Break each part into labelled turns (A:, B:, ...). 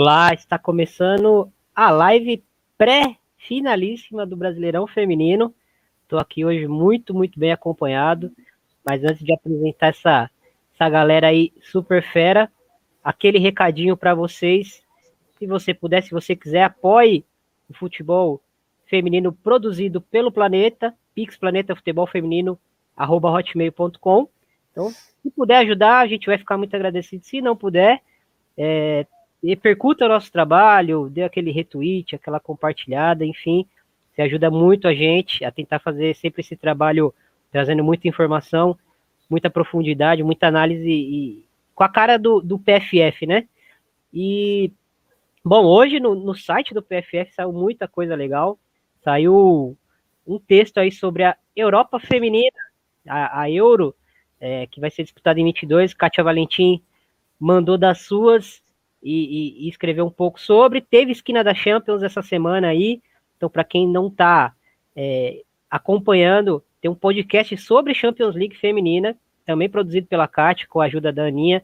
A: Olá, está começando a live pré-finalíssima do Brasileirão Feminino. Estou aqui hoje muito, muito bem acompanhado. Mas antes de apresentar essa, essa galera aí super fera, aquele recadinho para vocês. Se você puder, se você quiser, apoie o futebol feminino produzido pelo Planeta, Pix Planeta Futebol Feminino, arroba hotmail.com. Então, se puder ajudar, a gente vai ficar muito agradecido. Se não puder, é, repercuta o nosso trabalho, dê aquele retweet, aquela compartilhada, enfim, você ajuda muito a gente a tentar fazer sempre esse trabalho trazendo muita informação, muita profundidade, muita análise e com a cara do, do PFF, né? E, bom, hoje no, no site do PFF saiu muita coisa legal, saiu um texto aí sobre a Europa Feminina, a, a Euro, é, que vai ser disputada em 22, Kátia Valentim mandou das suas, e, e, e escrever um pouco sobre. Teve esquina da Champions essa semana aí, então para quem não está é, acompanhando, tem um podcast sobre Champions League feminina, também produzido pela Kátia, com a ajuda da Aninha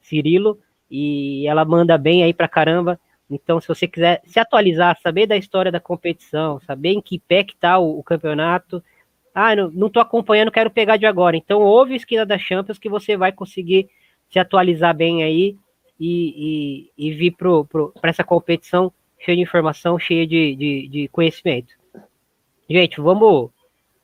A: Cirilo, e ela manda bem aí para caramba. Então, se você quiser se atualizar, saber da história da competição, saber em que pé que tá o, o campeonato, ah, não, não tô acompanhando, quero pegar de agora. Então, ouve Esquina da Champions que você vai conseguir se atualizar bem aí e, e, e vir para essa competição cheia de informação, cheia de, de, de, conhecimento. Gente, vamos,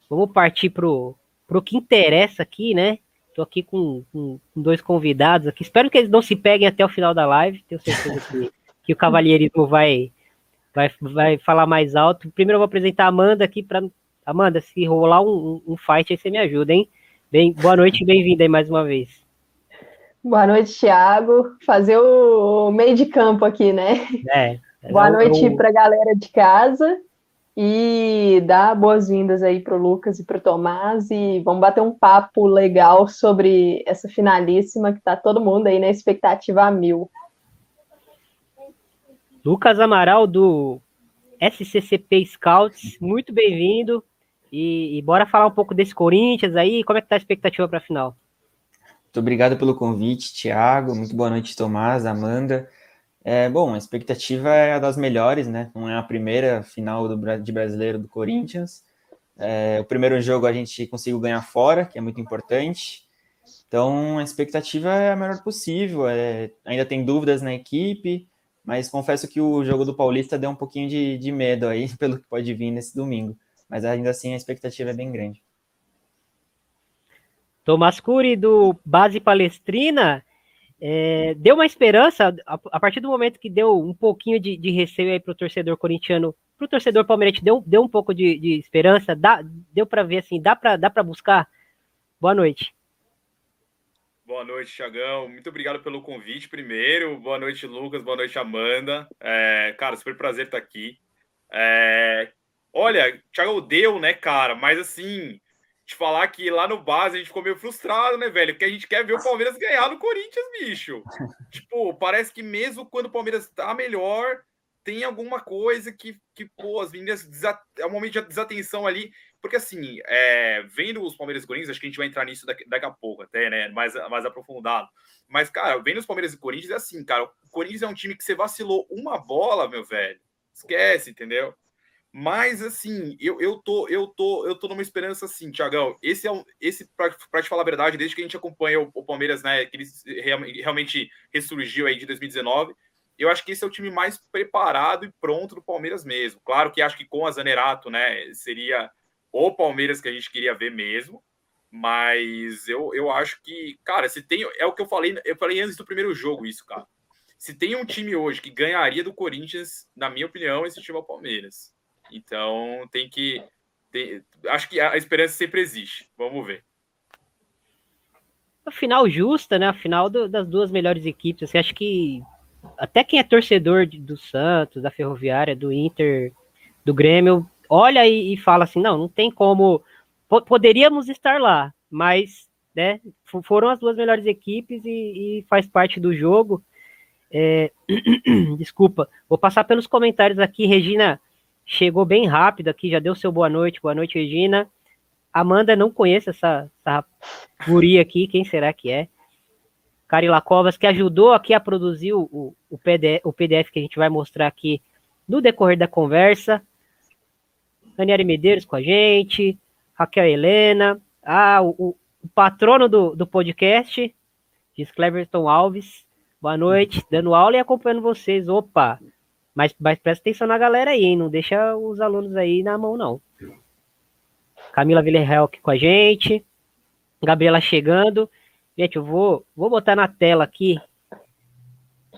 A: vamos partir para o que interessa aqui, né? Estou aqui com, com, dois convidados aqui. Espero que eles não se peguem até o final da live. Tenho certeza que, que o cavalheirismo vai, vai, vai falar mais alto. Primeiro eu vou apresentar a Amanda aqui para Amanda, se rolar um, um fight aí, você me ajuda, hein? Bem, boa noite e bem-vinda aí mais uma vez.
B: Boa noite, Thiago. Fazer o meio de campo aqui, né? É. Boa noite eu... para a galera de casa e dar boas-vindas aí para o Lucas e para o Tomás e vamos bater um papo legal sobre essa finalíssima que está todo mundo aí na expectativa a mil.
A: Lucas Amaral do SCCP Scouts, muito bem-vindo e, e, bora falar um pouco desse Corinthians aí, como é que tá a expectativa para a final?
C: Muito obrigado pelo convite, Thiago. Muito boa noite, Tomás, Amanda. É, bom, a expectativa é a das melhores, né? Não é a primeira final do, de brasileiro do Corinthians. É, o primeiro jogo a gente conseguiu ganhar fora, que é muito importante. Então, a expectativa é a melhor possível. É, ainda tem dúvidas na equipe, mas confesso que o jogo do Paulista deu um pouquinho de, de medo aí, pelo que pode vir nesse domingo. Mas ainda assim, a expectativa é bem grande.
A: Tomás Cury, do Base Palestrina, é, deu uma esperança, a, a, partir do momento que deu um pouquinho de, de receio aí para o torcedor corintiano, para o torcedor palmeirense, deu, deu um pouco de, de esperança, dá, deu para ver assim, dá para dá buscar? Boa noite.
D: Boa noite, Tiagão. Muito obrigado pelo convite primeiro. Boa noite, Lucas. Boa noite, Amanda. É, cara, super prazer estar aqui. É, olha, Thiago deu, né, cara? Mas assim, te falar que lá no base a gente ficou meio frustrado, né, velho? Porque a gente quer ver o Palmeiras ganhar no Corinthians, bicho. tipo, parece que mesmo quando o Palmeiras tá melhor, tem alguma coisa que, que pô, as meninas. É um momento de desatenção ali. Porque, assim, é, vendo os Palmeiras e Corinthians, acho que a gente vai entrar nisso daqui, daqui a pouco, até, né? Mais, mais aprofundado. Mas, cara, vendo os Palmeiras e Corinthians, é assim, cara. O Corinthians é um time que você vacilou uma bola, meu velho. Esquece, entendeu? Mas assim, eu, eu tô eu tô eu tô numa esperança assim, Tiagão. Esse é um esse para te falar a verdade, desde que a gente acompanha o, o Palmeiras, né, que ele realmente ressurgiu aí de 2019, eu acho que esse é o time mais preparado e pronto do Palmeiras mesmo. Claro que acho que com a Zanerato, né, seria o Palmeiras que a gente queria ver mesmo. Mas eu, eu acho que, cara, se tem. É o que eu falei, eu falei antes do primeiro jogo, isso, cara. Se tem um time hoje que ganharia do Corinthians, na minha opinião, esse time é o Palmeiras. Então tem que. Tem, acho que a esperança sempre existe. Vamos ver.
A: A final justa, né? A final do, das duas melhores equipes. Você acha que até quem é torcedor de, do Santos, da Ferroviária, do Inter, do Grêmio, olha e, e fala assim: não, não tem como. Poderíamos estar lá, mas né, foram as duas melhores equipes e, e faz parte do jogo. É, desculpa, vou passar pelos comentários aqui, Regina chegou bem rápido aqui, já deu seu boa noite, boa noite, Regina. Amanda não conhece essa, essa guria aqui, quem será que é? Carila Covas, que ajudou aqui a produzir o, o, PDF, o PDF que a gente vai mostrar aqui no decorrer da conversa. Daniele Medeiros com a gente, Raquel Helena, ah, o, o patrono do, do podcast, diz Cleverton Alves. Boa noite, dando aula e acompanhando vocês. Opa! Mas, mas presta atenção na galera aí, hein? Não deixa os alunos aí na mão, não. Camila Villarreal aqui com a gente. Gabriela chegando. Gente, eu vou, vou botar na tela aqui.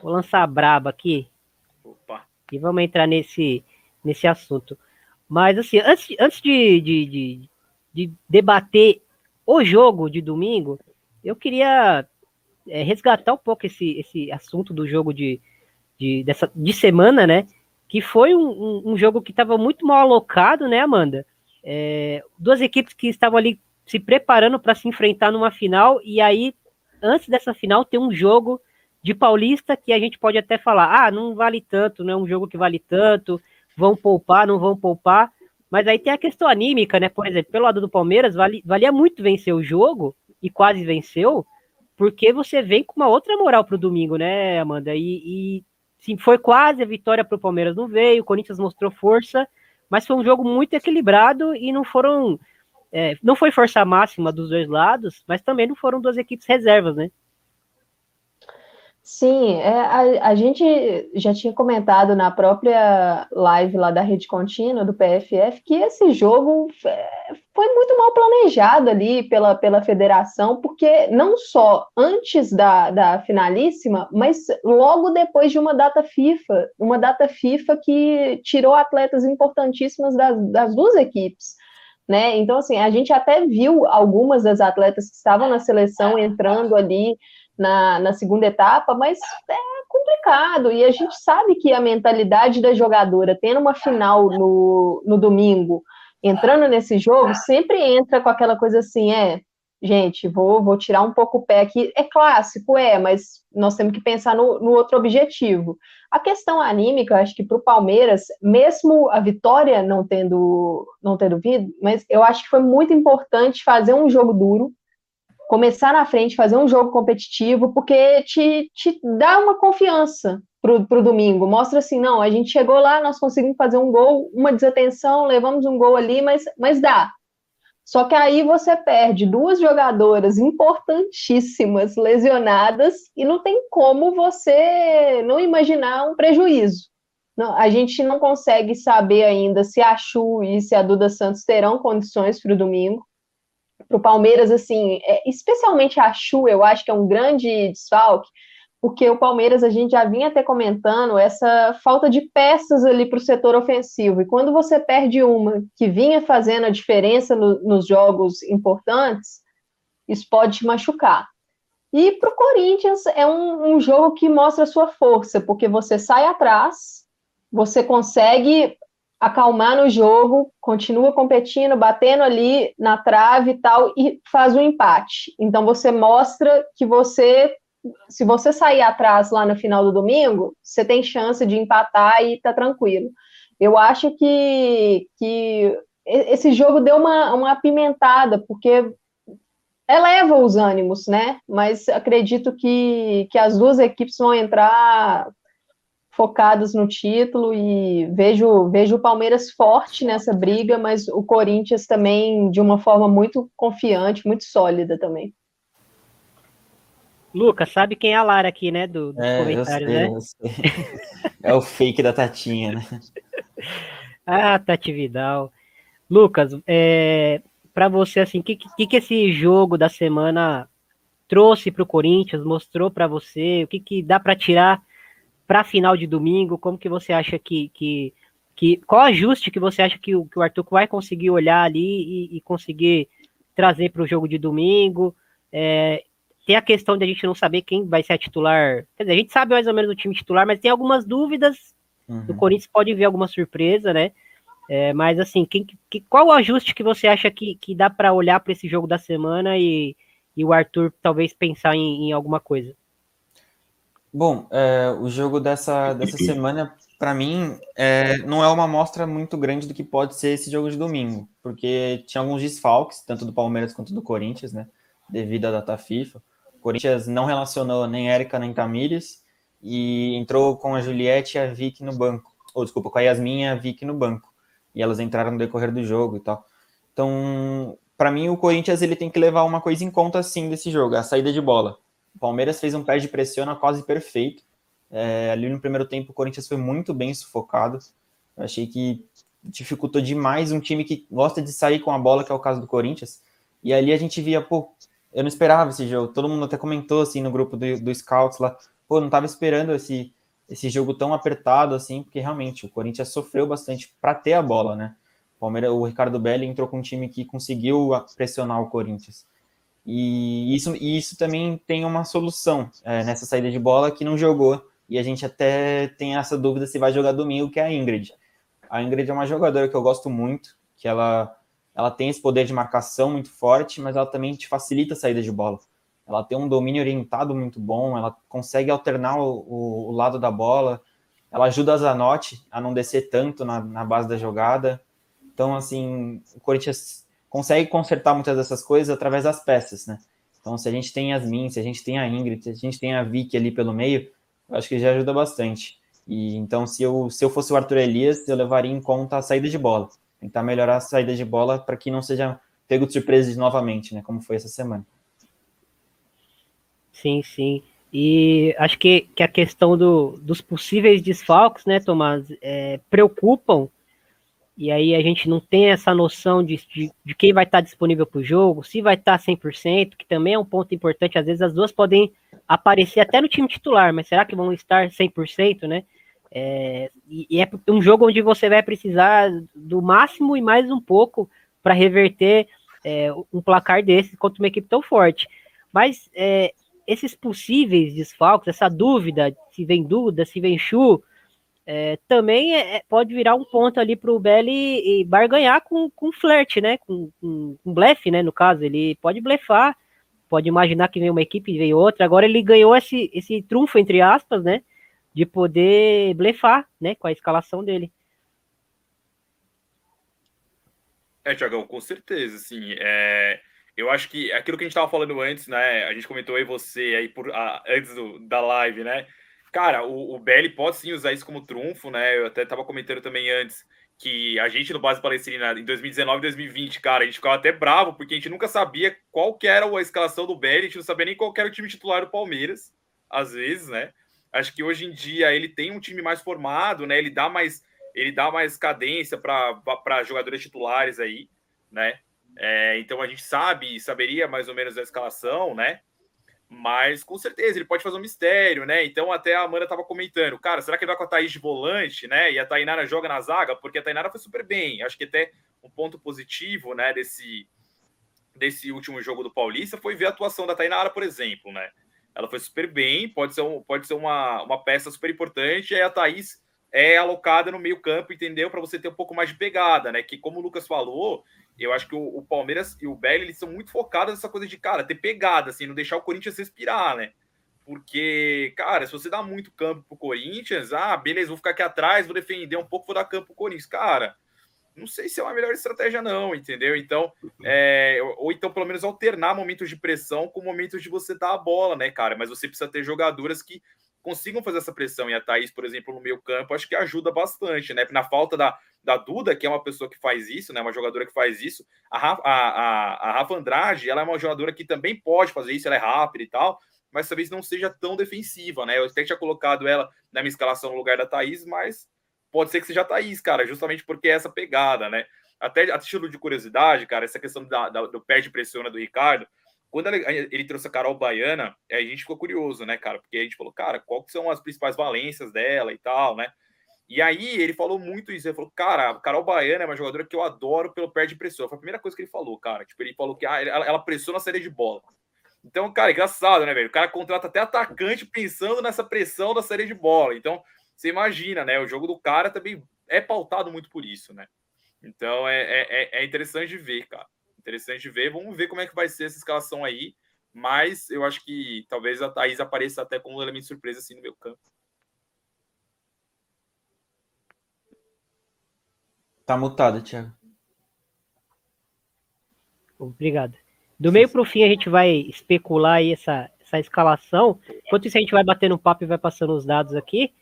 A: Vou lançar a braba aqui. Opa. E vamos entrar nesse, nesse assunto. Mas, assim, antes, antes de, de, de, de debater o jogo de domingo, eu queria é, resgatar um pouco esse, esse assunto do jogo de, de, dessa, de semana, né? Que foi um, um, um jogo que estava muito mal alocado, né, Amanda? É, duas equipes que estavam ali se preparando para se enfrentar numa final, e aí, antes dessa final, tem um jogo de Paulista que a gente pode até falar, ah, não vale tanto, não é um jogo que vale tanto, vão poupar, não vão poupar, mas aí tem a questão anímica, né? Por exemplo, pelo lado do Palmeiras, vale, valia muito vencer o jogo, e quase venceu, porque você vem com uma outra moral para o domingo, né, Amanda? E, e sim, foi quase a vitória para o Palmeiras, não veio, o Corinthians mostrou força, mas foi um jogo muito equilibrado e não foram é, não foi força máxima dos dois lados, mas também não foram duas equipes reservas, né?
B: Sim, é, a, a, gente já tinha comentado na própria live lá da Rede Contínua, do PFF, que esse jogo é, foi muito mal planejado ali pela, pela federação, porque não só antes da, da finalíssima, mas logo depois de uma data FIFA, uma data FIFA que tirou atletas importantíssimas das, das duas equipes né? Então, assim, a gente até viu algumas das atletas que estavam na seleção entrando ali na, na segunda etapa, mas é complicado, e a gente sabe que a mentalidade da jogadora, tendo uma final no, no domingo, entrando nesse jogo, sempre entra com aquela coisa assim, é, gente, vou, vou tirar um pouco o pé aqui. É clássico, é, mas nós temos que pensar no, no outro objetivo. A questão anímica, acho que para o Palmeiras, mesmo a vitória não tendo, não tendo vindo, mas eu acho que foi muito importante fazer um jogo duro, começar na frente, fazer um jogo competitivo, porque te, te dá uma confiança para o domingo. Mostra assim, não, a gente chegou lá, nós conseguimos fazer um gol, uma desatenção, levamos um gol ali, mas, mas dá. Só que aí você perde duas jogadoras importantíssimas lesionadas e não tem como você não imaginar um prejuízo. Não, a gente não consegue saber ainda se a Chu e se a Duda Santos terão condições para o domingo. Para o Palmeiras, assim, é, especialmente a Chu, eu acho que é um grande desfalque, porque o Palmeiras a gente já vinha até comentando essa falta de peças ali para o setor ofensivo. E quando você perde uma que vinha fazendo a diferença no, nos jogos importantes, isso pode te machucar. E para o Corinthians é um, um jogo que mostra sua força, porque você sai atrás, você consegue acalmar no jogo, continua competindo, batendo ali na trave e tal, e faz o um empate. Então você mostra que você se você sair atrás lá no final do domingo, você tem chance de empatar e tá tranquilo. Eu acho que, que esse jogo deu uma, uma apimentada, porque eleva os ânimos, né? Mas acredito que, que as duas equipes vão entrar focadas no título e vejo, vejo o Palmeiras forte nessa briga, mas o Corinthians também de uma forma muito confiante, muito sólida também.
A: Lucas, sabe quem é a Lara aqui, né? Do,
C: do é, comentário, né? É o fake da Tatinha, né?
A: ah, Tati Vidal. Lucas, é, para você, assim, o que, que, que esse jogo da semana trouxe para o Corinthians, mostrou para você? O que, que dá para tirar para a final de domingo? Como que você acha que, que, que qual ajuste que você acha que o, que o Arthur vai conseguir olhar ali e, e conseguir trazer para o jogo de domingo? É, tem a questão de a gente não saber quem vai ser a titular. Quer dizer, a gente sabe mais ou menos o time titular, mas tem algumas dúvidas. Uhum. O Corinthians pode ver alguma surpresa, né? É, mas assim, quem, que, qual o ajuste que você acha que, que dá para olhar para esse jogo da semana e, e o Arthur talvez pensar em, em alguma coisa?
C: Bom, é, o jogo dessa, dessa semana, para mim, é, não é uma amostra muito grande do que pode ser esse jogo de domingo, porque tinha alguns desfalques, tanto do Palmeiras quanto do Corinthians, né? Devido à data FIFA. Corinthians não relacionou nem Érica nem Tamires e entrou com a Juliette e a Vicky no banco. Ou desculpa, com a Yasmin e a Vicky no banco. E elas entraram no decorrer do jogo e tal. Então, para mim, o Corinthians ele tem que levar uma coisa em conta sim desse jogo, a saída de bola. O Palmeiras fez um pé de pressiona quase perfeito. É, ali no primeiro tempo, o Corinthians foi muito bem sufocado. Eu achei que dificultou demais um time que gosta de sair com a bola, que é o caso do Corinthians. E ali a gente via, pô, eu não esperava esse jogo. Todo mundo até comentou assim no grupo do, do Scouts lá, pô, não estava esperando esse, esse jogo tão apertado assim, porque realmente o Corinthians sofreu bastante para ter a bola, né? O Palmeiras, o Ricardo Belli entrou com um time que conseguiu pressionar o Corinthians. E isso, e isso também tem uma solução é, nessa saída de bola que não jogou. E a gente até tem essa dúvida se vai jogar domingo, que é a Ingrid. A Ingrid é uma jogadora que eu gosto muito, que ela, ela tem esse poder de marcação muito forte, mas ela também te facilita a saída de bola. Ela tem um domínio orientado muito bom, ela consegue alternar o, o, lado da bola, ela ajuda a Zanotti a não descer tanto na, na base da jogada. Então, assim, o Corinthians consegue consertar muitas dessas coisas através das peças, né? Então, se a gente tem Yasmin, se a gente tem a Ingrid, se a gente tem a Vicky ali pelo meio, eu acho que já ajuda bastante. E então, se eu, se eu fosse o Arthur Elias, eu levaria em conta a saída de bola. Tentar melhorar a saída de bola para que não seja pego de surpresa novamente, né? Como foi essa semana.
A: Sim, sim. E acho que, que a questão do, dos possíveis desfalques, né, Tomás, é, preocupam. E aí a gente não tem essa noção de, de, de quem vai estar disponível para o jogo, se vai estar 100%, que também é um ponto importante. Às vezes as duas podem aparecer até no time titular, mas será que vão estar 100%, né? É, e, é um jogo onde você vai precisar do máximo e mais um pouco para reverter é, um placar desse contra uma equipe tão forte. Mas é, esses possíveis desfalques, essa dúvida, se vem Duda, se vem Chu, é, também é, é, pode virar um ponto ali para o Belly barganhar com, com flerte, né? Com, com, com blefe, né? No caso, ele pode blefar, pode imaginar que vem uma equipe e vem outra. Agora ele ganhou esse, esse trunfo, entre aspas, né? De poder blefar, né, com a escalação dele.
D: É, Tiagão, com certeza, assim, é, eu acho que aquilo que a gente estava falando antes, né, a gente comentou aí você aí por, a, antes do, da live, né, cara, o, o pode sim usar isso como trunfo, né, eu até estava comentando também antes que a gente no Base Palestrina em 2019 e 2020, cara, a gente ficava até bravo, porque a gente nunca sabia qual que era a escalação do Belly, a gente não sabia nem qual era o time titular do Palmeiras, às vezes, né, Acho que hoje em dia ele tem um time mais formado, né? Ele dá mais, ele dá mais cadência para jogadores titulares aí, né? É, então a gente sabe, saberia mais ou menos a escalação, né? Mas com certeza ele pode fazer um mistério, né? Então até a Amanda estava comentando, cara, será que ele vai com a Thaís de volante, né? E a Tainara joga na zaga? Porque a Tainara foi super bem. Acho que até um ponto positivo, né, desse, desse último jogo do Paulista foi ver a atuação da Tainara, por exemplo, né? Ela foi super bem, pode ser, um, pode ser uma, uma peça super importante. E a Thaís é alocada no meio-campo, entendeu? Para você ter um pouco mais de pegada, né? Que, como o Lucas falou, eu acho que o, o Palmeiras e o Belly eles são muito focados nessa coisa de, cara, ter pegada, assim, não deixar o Corinthians respirar, né? Porque, cara, se você dá muito campo pro Corinthians, ah, beleza, vou ficar aqui atrás, vou defender um pouco, vou dar campo pro Corinthians. Cara, não sei se é uma melhor estratégia, não, entendeu? Então, é, ou então, pelo menos, alternar momentos de pressão com momentos de você dar a bola, né, cara? Mas você precisa ter jogadoras que consigam fazer essa pressão. E a Thaís, por exemplo, no meio campo, acho que ajuda bastante, né? Na falta da, da Duda, que é uma pessoa que faz isso, né? Uma jogadora que faz isso. A, Rafa, a, a, a Rafa Andrade, ela é uma jogadora que também pode fazer isso, ela é rápida e tal, mas talvez não seja tão defensiva, né? Eu até tinha colocado ela na minha escalação no lugar da Thaís, mas pode ser que seja a Thaís, cara, justamente porque é essa pegada, né? Até a título de curiosidade, cara, essa questão da, da, do pé de pressiona do Ricardo, quando ele, ele, trouxe a Carol Baiana, a gente ficou curioso, né, cara? Porque a gente falou, cara, qual que são as principais valências dela e tal, né? E aí ele falou muito isso. Ele falou, cara, a Carol Baiana é uma jogadora que eu adoro pelo pé de pressão. Foi a primeira coisa que ele falou, cara. Tipo, ele falou que ah, ela, ela pressiona a série de bola. Então, cara, engraçado, né, velho? O cara contrata até atacante pensando nessa pressão da série de bola. Então, você imagina, né? O jogo do cara também é pautado muito por isso, né? Então é, é, é, é interessante de ver, cara. Interessante de ver. Vamos ver como é que vai ser essa escalação aí. Mas eu acho que talvez a Thaís apareça até como um elemento de surpresa assim no meu campo.
C: Tá mutado, Thiago.
A: Obrigado. Do meio para o fim, a gente vai especular aí essa, essa escalação. Enquanto isso, a gente vai batendo um papo e vai passando os dados aqui.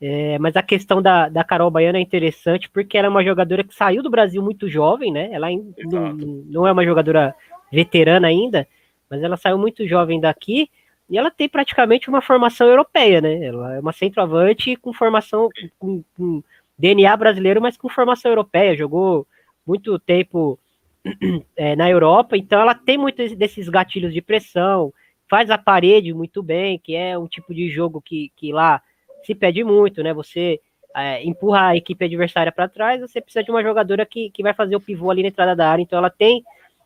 A: É, mas a questão da, da Carol Baiana é interessante porque ela é uma jogadora que saiu do Brasil muito jovem, né? Ela não, não é uma jogadora veterana ainda, mas ela saiu muito jovem daqui e ela tem praticamente uma formação europeia, né? Ela é uma centroavante com formação, com, com DNA brasileiro, mas com formação europeia. Jogou muito tempo é, na Europa, então ela tem muitos desses gatilhos de pressão, faz a parede muito bem, que é um tipo de jogo que, que lá se pede muito, né? Você é, empurra a equipe adversária para trás, você precisa de uma jogadora que, que vai fazer o pivô ali na entrada da área, então ela tem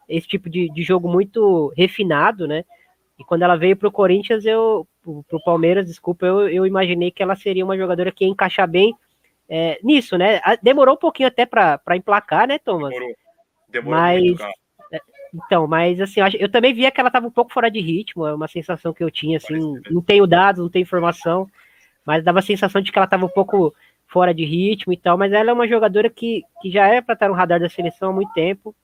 A: esse tipo de, de jogo muito refinado, né? E quando ela veio para o Corinthians, eu, para o Palmeiras, desculpa, eu, eu imaginei que ela seria uma jogadora que ia encaixar bem é, nisso, né? Demorou um pouquinho até para emplacar, né, Thomas? Demorou. Demorou mas, muito, é, então, mas assim, eu também via que ela estava um pouco fora de ritmo, é uma sensação que eu tinha, assim, não tenho dados, não tenho informação, mas dava a sensação de que ela estava um pouco fora de ritmo e tal, mas ela é uma jogadora que, que já é para estar no radar da seleção há muito tempo.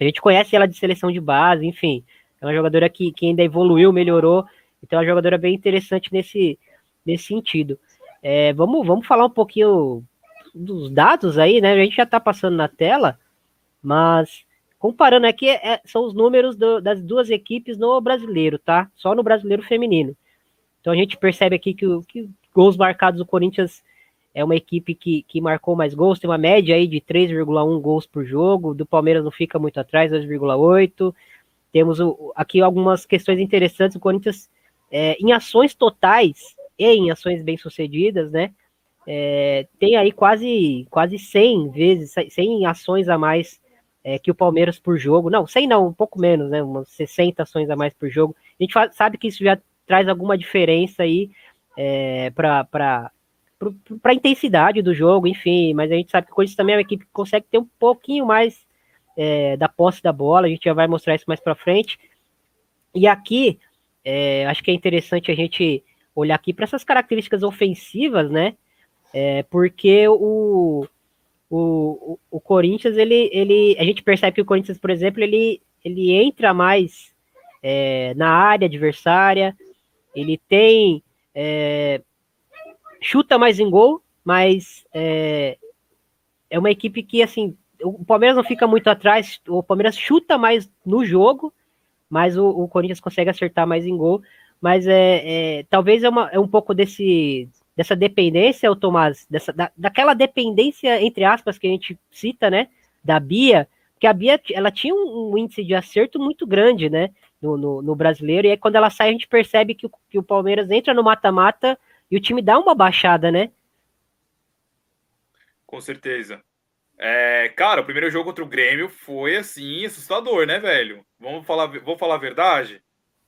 A: A gente conhece ela de seleção de base, enfim. É uma jogadora que, que ainda evoluiu, melhorou. Então é uma jogadora bem interessante nesse, nesse sentido. É, vamos, vamos falar um pouquinho dos dados aí, né? A gente já está passando na tela, mas comparando aqui, é, são os números do, das duas equipes no brasileiro, tá? Só no brasileiro feminino. Então a gente percebe aqui que, que gols marcados do Corinthians é uma equipe que, que marcou mais gols, tem uma média aí de 3,1 gols por jogo, do Palmeiras não fica muito atrás, 2,8. Temos o, aqui algumas questões interessantes, o Corinthians é, em ações totais e em ações bem-sucedidas, né, é, tem aí quase, quase 100 vezes, 100 ações a mais é, que o Palmeiras por jogo, não, 100 não, um pouco menos, né, umas 60 ações a mais por jogo, a gente sabe que isso já traz alguma diferença aí é, para a intensidade do jogo, enfim, mas a gente sabe que o Corinthians também é uma equipe que consegue ter um pouquinho mais é, da posse da bola, a gente já vai mostrar isso mais para frente. E aqui, é, acho que é interessante a gente olhar aqui para essas características ofensivas, né? É, porque o, o, o Corinthians, ele, ele, a gente percebe que o Corinthians, por exemplo, ele, ele entra mais é, na área adversária, ele tem é, chuta mais em gol, mas é, é uma equipe que, assim, o Palmeiras não fica muito atrás, o Palmeiras chuta mais no jogo, mas o, o Corinthians consegue acertar mais em gol. Mas é, é talvez é, uma, é um pouco desse, dessa dependência, o Tomás, dessa, da, daquela dependência, entre aspas, que a gente cita, né? Da Bia, que a Bia ela tinha um, um índice de acerto muito grande, né? No, no, no, brasileiro, e aí quando ela sai, a gente percebe que o, que o Palmeiras entra no mata-mata e o time dá uma baixada, né?
D: Com certeza. É, cara, o primeiro jogo contra o Grêmio foi assim, assustador, né, velho? Vamos falar, vou falar a verdade?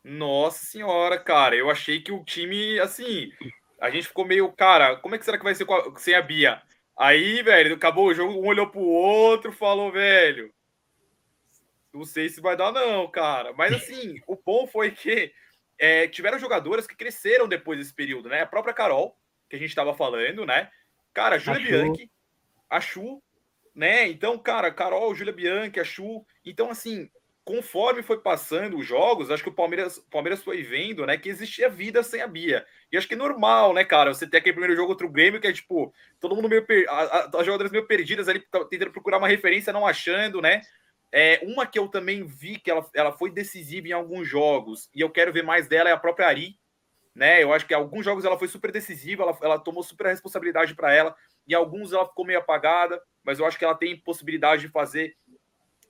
D: Nossa senhora, cara, eu achei que o time, assim, a gente ficou meio, cara, como é que será que vai ser sem a Bia? Aí, velho, acabou o jogo, um olhou pro outro, falou, velho, não sei se vai dar não, cara. Mas assim, o bom foi que é, tiveram jogadoras que cresceram depois desse período, né? A própria Carol, que a gente estava falando, né? Cara, a Júlia Bianchi, a Chu, né? Então, cara, Carol, Júlia Bianchi, a Chu. Então, assim, conforme foi passando os jogos, acho que o Palmeiras, Palmeiras foi vendo, né, que existia vida sem a Bia. E acho que é normal, né, cara? Você ter aquele primeiro jogo contra o Grêmio, que é tipo, todo mundo meio. Per... As jogadoras meio perdidas ali, tentando procurar uma referência, não achando, né? É, uma que eu também vi que ela, ela foi decisiva em alguns jogos, e eu quero ver mais dela, é a própria Ari. Né? Eu acho que alguns jogos ela foi super decisiva, ela, ela tomou super responsabilidade para ela, e alguns ela ficou meio apagada, mas eu acho que ela tem possibilidade de fazer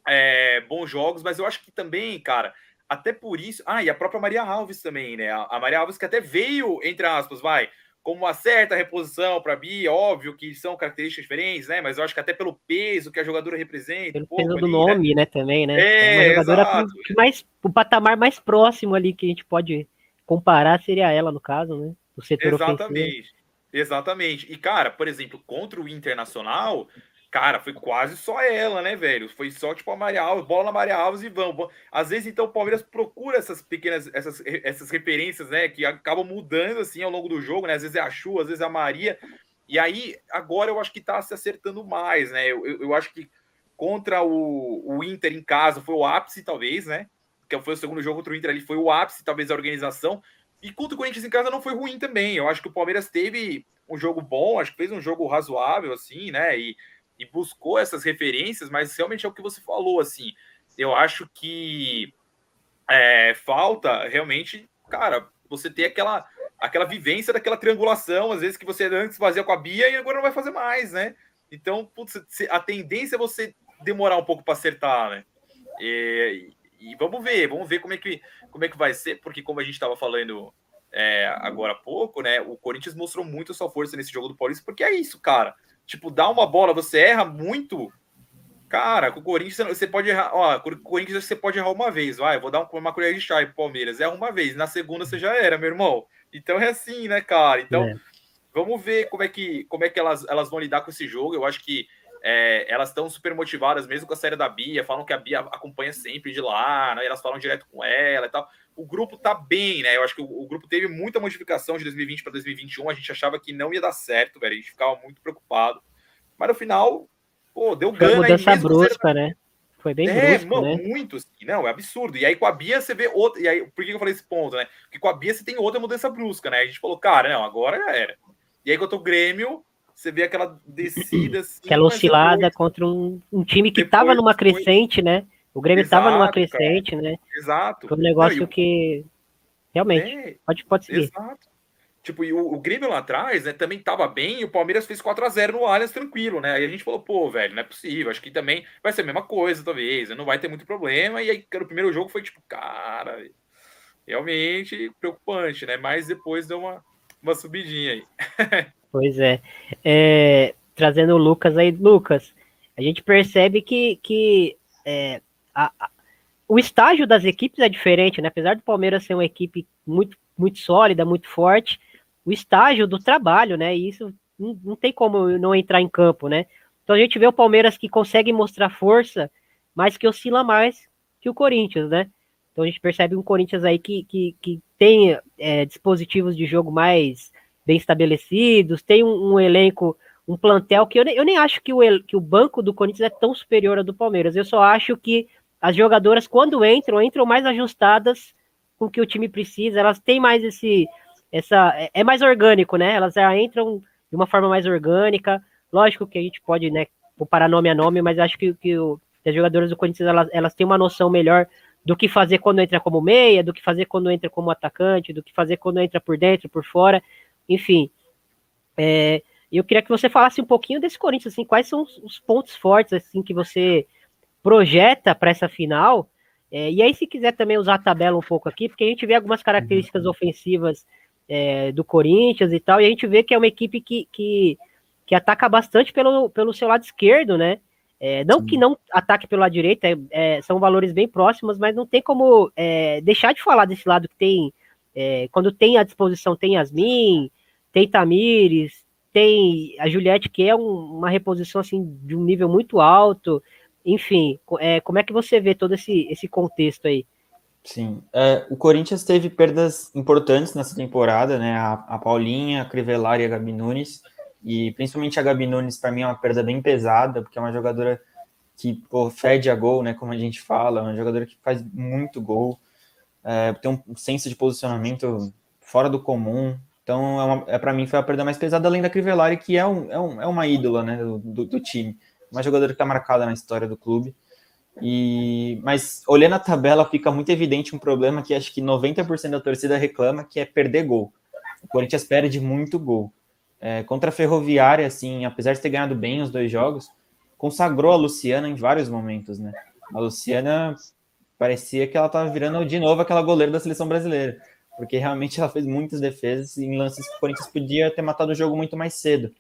D: é, bons jogos, mas eu acho que também, cara, até por isso. Ah, e a própria Maria Alves também, né? A, a Maria Alves que até veio, entre aspas, vai, como uma certa reposição para a Bia, óbvio que são características diferentes, né? Mas eu acho que até pelo peso que a jogadora representa.
A: Pelo um peso do né? nome, né? né? Também, né? É, é jogadora que mais, o patamar mais próximo ali que a gente pode comparar seria ela, no caso, né?
D: O setor Exatamente. Ofensivo. Exatamente. E, cara, por exemplo, contra o Internacional, Cara, foi quase só ela, né, velho? Foi só tipo a Maria Alves, bola na Maria Alves e vamos. Às vezes, então, o Palmeiras procura essas pequenas, essas, essas referências, né, que acabam mudando assim ao longo do jogo, né? Às vezes é a Chu, às vezes é a Maria. E aí, agora eu acho que tá se acertando mais, né? Eu, eu, eu acho que contra o, o Inter em casa foi o ápice, talvez, né? que foi o segundo jogo contra o Inter ali, foi o ápice, talvez, da organização. E contra o Corinthians em casa não foi ruim também. Eu acho que o Palmeiras teve um jogo bom, acho que fez um jogo razoável, assim, né? E, e buscou essas referências, mas realmente é o que você falou, assim. Eu acho que é, falta realmente, cara, você ter aquela, aquela vivência daquela triangulação, às vezes que você antes fazia com a Bia e agora não vai fazer mais, né? Então, putz, a tendência é você demorar um pouco para acertar, né? E, e, vamos ver, vamos ver como é que, como é que vai ser, porque como a gente estava falando é, agora há pouco, né? O Corinthians mostrou muito sua força nesse jogo do Paulista, porque é isso, cara. Tipo, dá uma bola, você erra muito. Cara, com o Corinthians você pode errar. Ó, com o Corinthians você pode errar uma vez, vai. Vou dar uma colher de chá pro Palmeiras. Erra uma vez, na segunda você já era, meu irmão. Então é assim, né, cara? Então, é. vamos ver como é que, como é que elas, elas vão lidar com esse jogo. Eu acho que é, elas estão super motivadas, mesmo com a série da Bia, falam que a Bia acompanha sempre de lá, né? Elas falam direto com ela e tal. O grupo tá bem, né? Eu acho que o, o grupo teve muita modificação de 2020 para 2021. A gente achava que não ia dar certo, velho. A gente ficava muito preocupado. Mas no final, pô, deu
A: Foi
D: gana.
A: mudança brusca, né? Foi bem é, brusco,
D: mano,
A: né?
D: muito, assim, não, é absurdo. E aí com a Bia você vê outra. E aí, por que eu falei esse ponto, né? Porque com a Bia você tem outra mudança brusca, né? A gente falou, cara, não, agora já era. E aí contra o Grêmio, você vê aquela descida assim,
A: Aquela oscilada depois, contra um, um, time que estava numa crescente, foi... né? O Grêmio estava numa crescente, cara. né?
D: Exato.
A: Foi um negócio Não, que. Realmente. É, pode, pode seguir. Exato.
D: Tipo, e o, o Grêmio lá atrás, né, também estava bem, e o Palmeiras fez 4 a 0 no Allianz tranquilo, né? Aí a gente falou, pô, velho, não é possível, acho que também vai ser a mesma coisa, talvez, não vai ter muito problema. E aí, no primeiro jogo foi tipo, cara, realmente preocupante, né? Mas depois deu uma, uma subidinha aí.
A: pois é. é. Trazendo o Lucas aí, Lucas, a gente percebe que, que é, a, a, o estágio das equipes é diferente, né? Apesar do Palmeiras ser uma equipe muito, muito sólida, muito forte, o estágio do trabalho, né? E isso não, não tem como não entrar em campo, né? Então a gente vê o Palmeiras que consegue mostrar força, mas que oscila mais que o Corinthians, né? Então a gente percebe um Corinthians aí que, que, que tem é, dispositivos de jogo mais bem estabelecidos, tem um, um elenco, um plantel que eu, nem, eu nem acho que o, que o banco do Corinthians é tão superior ao do Palmeiras. Eu só acho que as jogadoras, quando entram, entram mais ajustadas com o que o time precisa, elas têm mais esse. Essa, é, é mais orgânico, né? Elas já entram de uma forma mais orgânica. Lógico que a gente pode, né, comparar nome a nome, mas acho que, que, o, que as jogadoras do Corinthians elas, elas têm uma noção melhor do que fazer quando entra como meia, do que fazer quando entra como atacante, do que fazer quando entra por dentro, por fora, enfim. É, eu queria que você falasse um pouquinho desse Corinthians, assim, quais são os, os pontos fortes assim que você projeta para essa final. É, e aí, se quiser também usar a tabela um pouco aqui, porque a gente vê algumas características uhum. ofensivas é, do Corinthians e tal, e a gente vê que é uma equipe que, que, que ataca bastante pelo, pelo seu lado esquerdo, né? É, não Sim. que não ataque pelo lado direito, é, é, são valores bem próximos, mas não tem como é, deixar de falar desse lado que tem, é, quando tem à disposição, tem Yasmin, tem Tamires, tem a Juliette, que é um, uma reposição assim de um nível muito alto, enfim, é, como é que você vê todo esse, esse contexto aí?
C: Sim, é, o Corinthians teve perdas importantes nessa temporada, né? A, a Paulinha, a Crivellari e a Gabi Nunes, e principalmente a Gabi Nunes, para mim, é uma perda bem pesada, porque é uma jogadora que pô, fede a gol, né? Como a gente fala, é uma jogadora que faz muito gol, é, tem um senso de posicionamento fora do comum. Então, é, é para mim, foi a perda mais pesada, além da Crivellari, que é, um, é, um, é uma ídola né, do, do, do time uma jogadora que está marcada na história do clube. E, mas olhando a tabela, fica muito evidente um problema que acho que 90% da torcida reclama, que é perder gol. O Corinthians perde muito gol. É, contra a Ferroviária, assim, apesar de ter ganhado bem os dois jogos, consagrou a Luciana em vários momentos, né? A Luciana parecia que ela estava virando de novo aquela goleira da seleção brasileira, porque realmente ela fez muitas defesas em lances que o Corinthians podia ter matado o jogo muito mais cedo.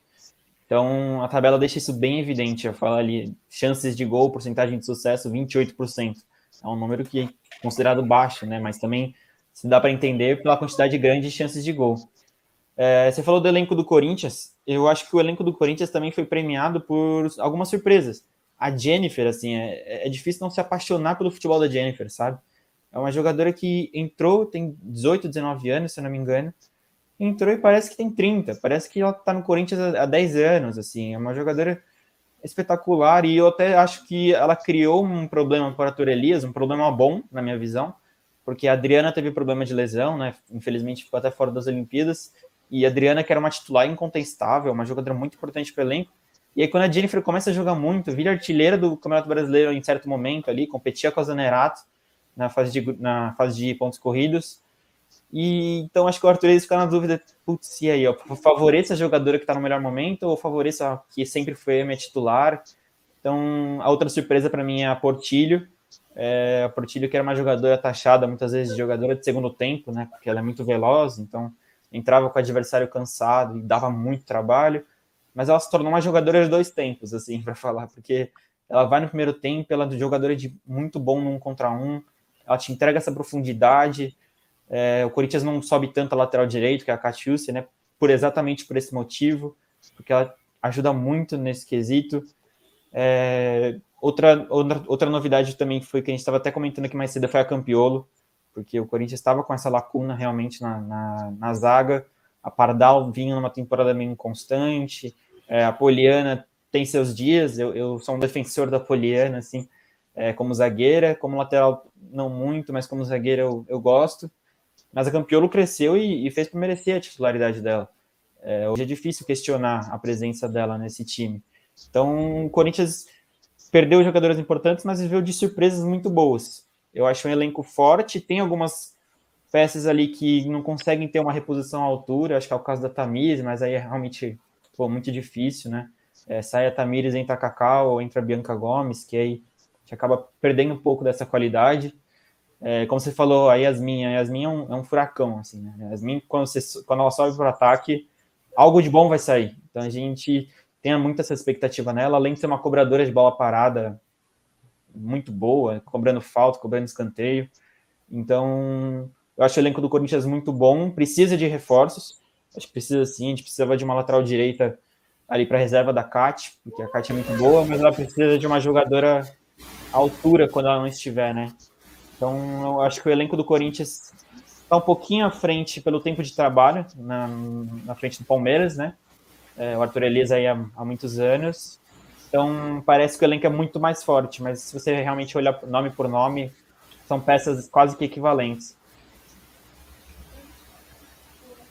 C: Então, a tabela deixa isso bem evidente. Eu falo ali, chances de gol, porcentagem de sucesso, 28%. É um número que é considerado baixo, né? Mas também se dá para entender pela quantidade grande de chances de gol. É, você falou do elenco do Corinthians. Eu acho que o elenco do Corinthians também foi premiado por algumas surpresas. A Jennifer, assim, é, é difícil não se apaixonar pelo futebol da Jennifer, sabe? É uma jogadora que entrou, tem 18, 19 anos, se eu não me engano, entrou e parece que tem 30, parece que ela tá no Corinthians há 10 anos, assim, é uma jogadora espetacular e eu até acho que ela criou um problema para a Elias, um problema bom, na minha visão, porque a Adriana teve problema de lesão, né? Infelizmente ficou até fora das Olimpíadas. E a Adriana, que era uma titular incontestável, uma jogadora muito importante para o elenco. E aí, quando a Jennifer começa a jogar muito, vira artilheira do Campeonato Brasileiro em certo momento ali, competia com a Zanerato na fase de, na fase de pontos corridos. E então acho que o Arthur Reis fica na dúvida, putz, e aí, ó, favoreça a jogadora que está no melhor momento ou favoreça a que sempre foi a minha titular? Então, a outra surpresa para mim é a Portilho. É, a Portilho que era uma jogadora taxada muitas vezes de jogadora de segundo tempo, né? Porque ela é muito veloz, então entrava com o adversário cansado e dava muito trabalho. Mas ela se tornou uma jogadora de dois tempos, assim, para falar, porque ela vai no primeiro tempo, ela é jogadora de muito bom num contra um, ela te entrega essa profundidade, é, o Corinthians não sobe tanto a lateral direito, que é a Catiúcia, né? Por exatamente por esse motivo, porque ela ajuda muito nesse quesito. É, outra, outra, outra novidade também foi que a gente estava até comentando aqui mais cedo foi a Campiolo, porque o Corinthians estava com essa lacuna realmente na, na, na zaga. A Pardal vinha numa temporada meio inconstante, é, a Poliana tem seus dias, eu, eu sou um defensor da Poliana, assim, é, como zagueira, como lateral não muito, mas como zagueira eu, eu gosto. Mas a Campiolo cresceu e, e fez para merecer a titularidade dela. É, hoje é difícil questionar a presença dela nesse time. Então, o Corinthians perdeu jogadores importantes, mas viveu de surpresas muito boas. Eu acho um elenco forte, tem algumas peças ali que não conseguem ter uma reposição à altura, acho que é o caso da Tamires, mas aí é realmente pô, muito difícil, né? É, sai a Tamires, entra a Cacau ou entra a Bianca Gomes, que aí a acaba perdendo um pouco dessa qualidade. É, como você falou, a Yasmin, a Yasmin é um, é um furacão, assim, né? A Yasmin, quando, você, quando ela sobe para o ataque, algo de bom vai sair. Então a gente tem muito essa expectativa nela, além de ser uma cobradora de bola parada muito boa, cobrando falta, cobrando escanteio. Então, eu acho o elenco do Corinthians muito bom, precisa de reforços, acho que precisa sim, a gente precisava de uma lateral direita ali para reserva da Cat, porque a Cat é muito boa, mas ela precisa de uma jogadora à altura quando ela não estiver, né? Então, eu acho que o elenco do Corinthians está um pouquinho à frente pelo tempo de trabalho, na, na frente do Palmeiras, né? É, o Arthur Elias aí há, há, muitos anos. Então, parece que o elenco é muito mais forte, mas se você realmente olhar nome por nome, são peças quase que equivalentes.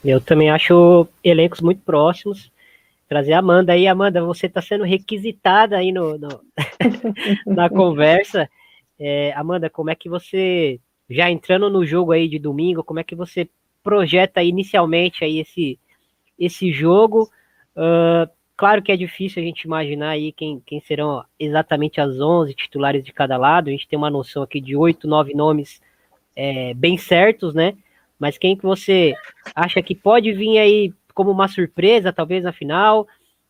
A: Eu também acho elencos muito próximos. Trazer a Amanda aí, Amanda, você está sendo requisitada aí no, no na conversa. É, Amanda, como é que você, já entrando no jogo aí de domingo, como é que você projeta inicialmente aí esse, esse jogo? Uh, claro que é difícil a gente imaginar aí quem, quem serão exatamente as 11 titulares de cada lado, a gente tem uma noção aqui de oito, nove nomes é, bem certos, né? Mas quem que você acha que pode vir aí como uma surpresa, talvez na final?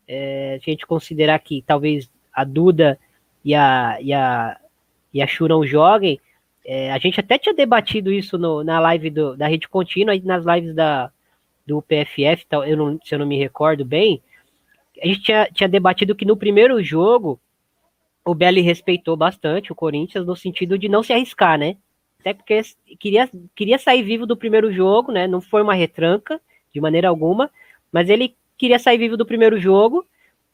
A: É, a gente considerar que talvez a Duda e a, e a e a Chu não joguem. É, a gente até tinha debatido isso no, na live do, da rede contínua e nas lives da, do PFF, eu não, se eu não me recordo bem. A gente tinha, tinha debatido que no primeiro jogo o Belli respeitou bastante o Corinthians no sentido de não se arriscar, né? Até porque queria, queria sair vivo do primeiro jogo, né? Não foi uma retranca de maneira alguma, mas ele queria sair vivo do primeiro jogo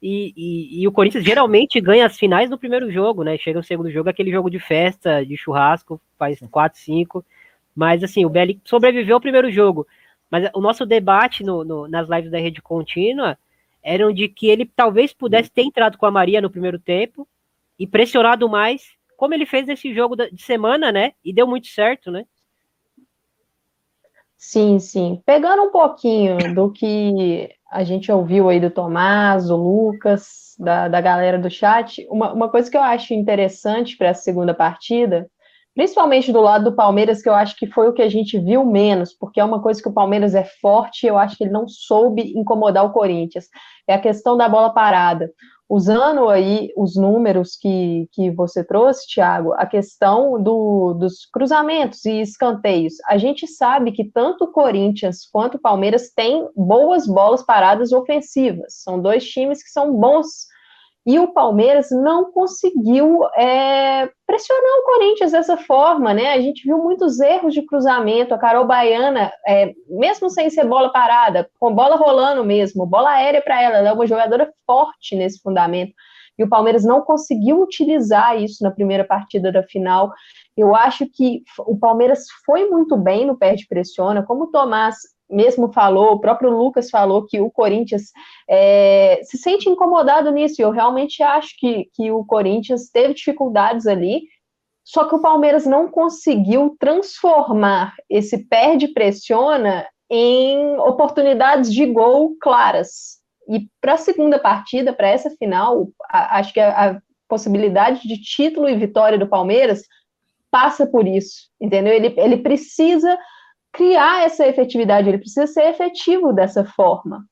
A: e, e, e, o Corinthians geralmente ganha as finais no primeiro jogo, né? Chega no segundo jogo, aquele jogo de festa, de churrasco, faz 4, 5. Mas assim, o Belli sobreviveu ao primeiro jogo. Mas o nosso debate no, no, nas lives da rede contínua eram de que ele talvez pudesse ter entrado com a Maria no primeiro tempo e pressionado mais, como ele fez nesse jogo de semana, né? E deu muito certo, né?
B: Sim, sim. Pegando um pouquinho do que a gente ouviu aí do Tomás, do Lucas, da, da galera do chat. Uma, uma coisa que eu acho interessante para essa segunda partida, principalmente do lado do Palmeiras, que eu acho que foi o que a gente viu menos, porque é uma coisa que o Palmeiras é forte eu acho que ele não soube incomodar o Corinthians, é a questão da bola parada usando aí os números que, que você trouxe, Thiago, a questão do, dos cruzamentos e escanteios. A gente sabe que tanto o Corinthians quanto o Palmeiras têm boas bolas paradas ofensivas. São dois times que são bons e o Palmeiras não conseguiu é, pressionar o Corinthians dessa forma, né? A gente viu muitos erros de cruzamento. A Carol Baiana, é, mesmo sem ser bola parada, com bola rolando mesmo, bola aérea para ela, ela é uma jogadora forte nesse fundamento. E o Palmeiras não conseguiu utilizar isso na primeira partida da final. Eu acho que o Palmeiras foi muito bem no perde pressiona, como o Tomás mesmo falou, o próprio Lucas falou que o Corinthians é, se sente incomodado nisso. Eu realmente acho que, que o Corinthians teve dificuldades ali, só que o Palmeiras não conseguiu transformar esse perde-pressiona em oportunidades de gol claras. E para a segunda partida, para essa final, a, acho que a, a possibilidade de título e vitória do Palmeiras passa por isso, entendeu? Ele, ele precisa criar essa efetividade, ele precisa ser efetivo dessa forma.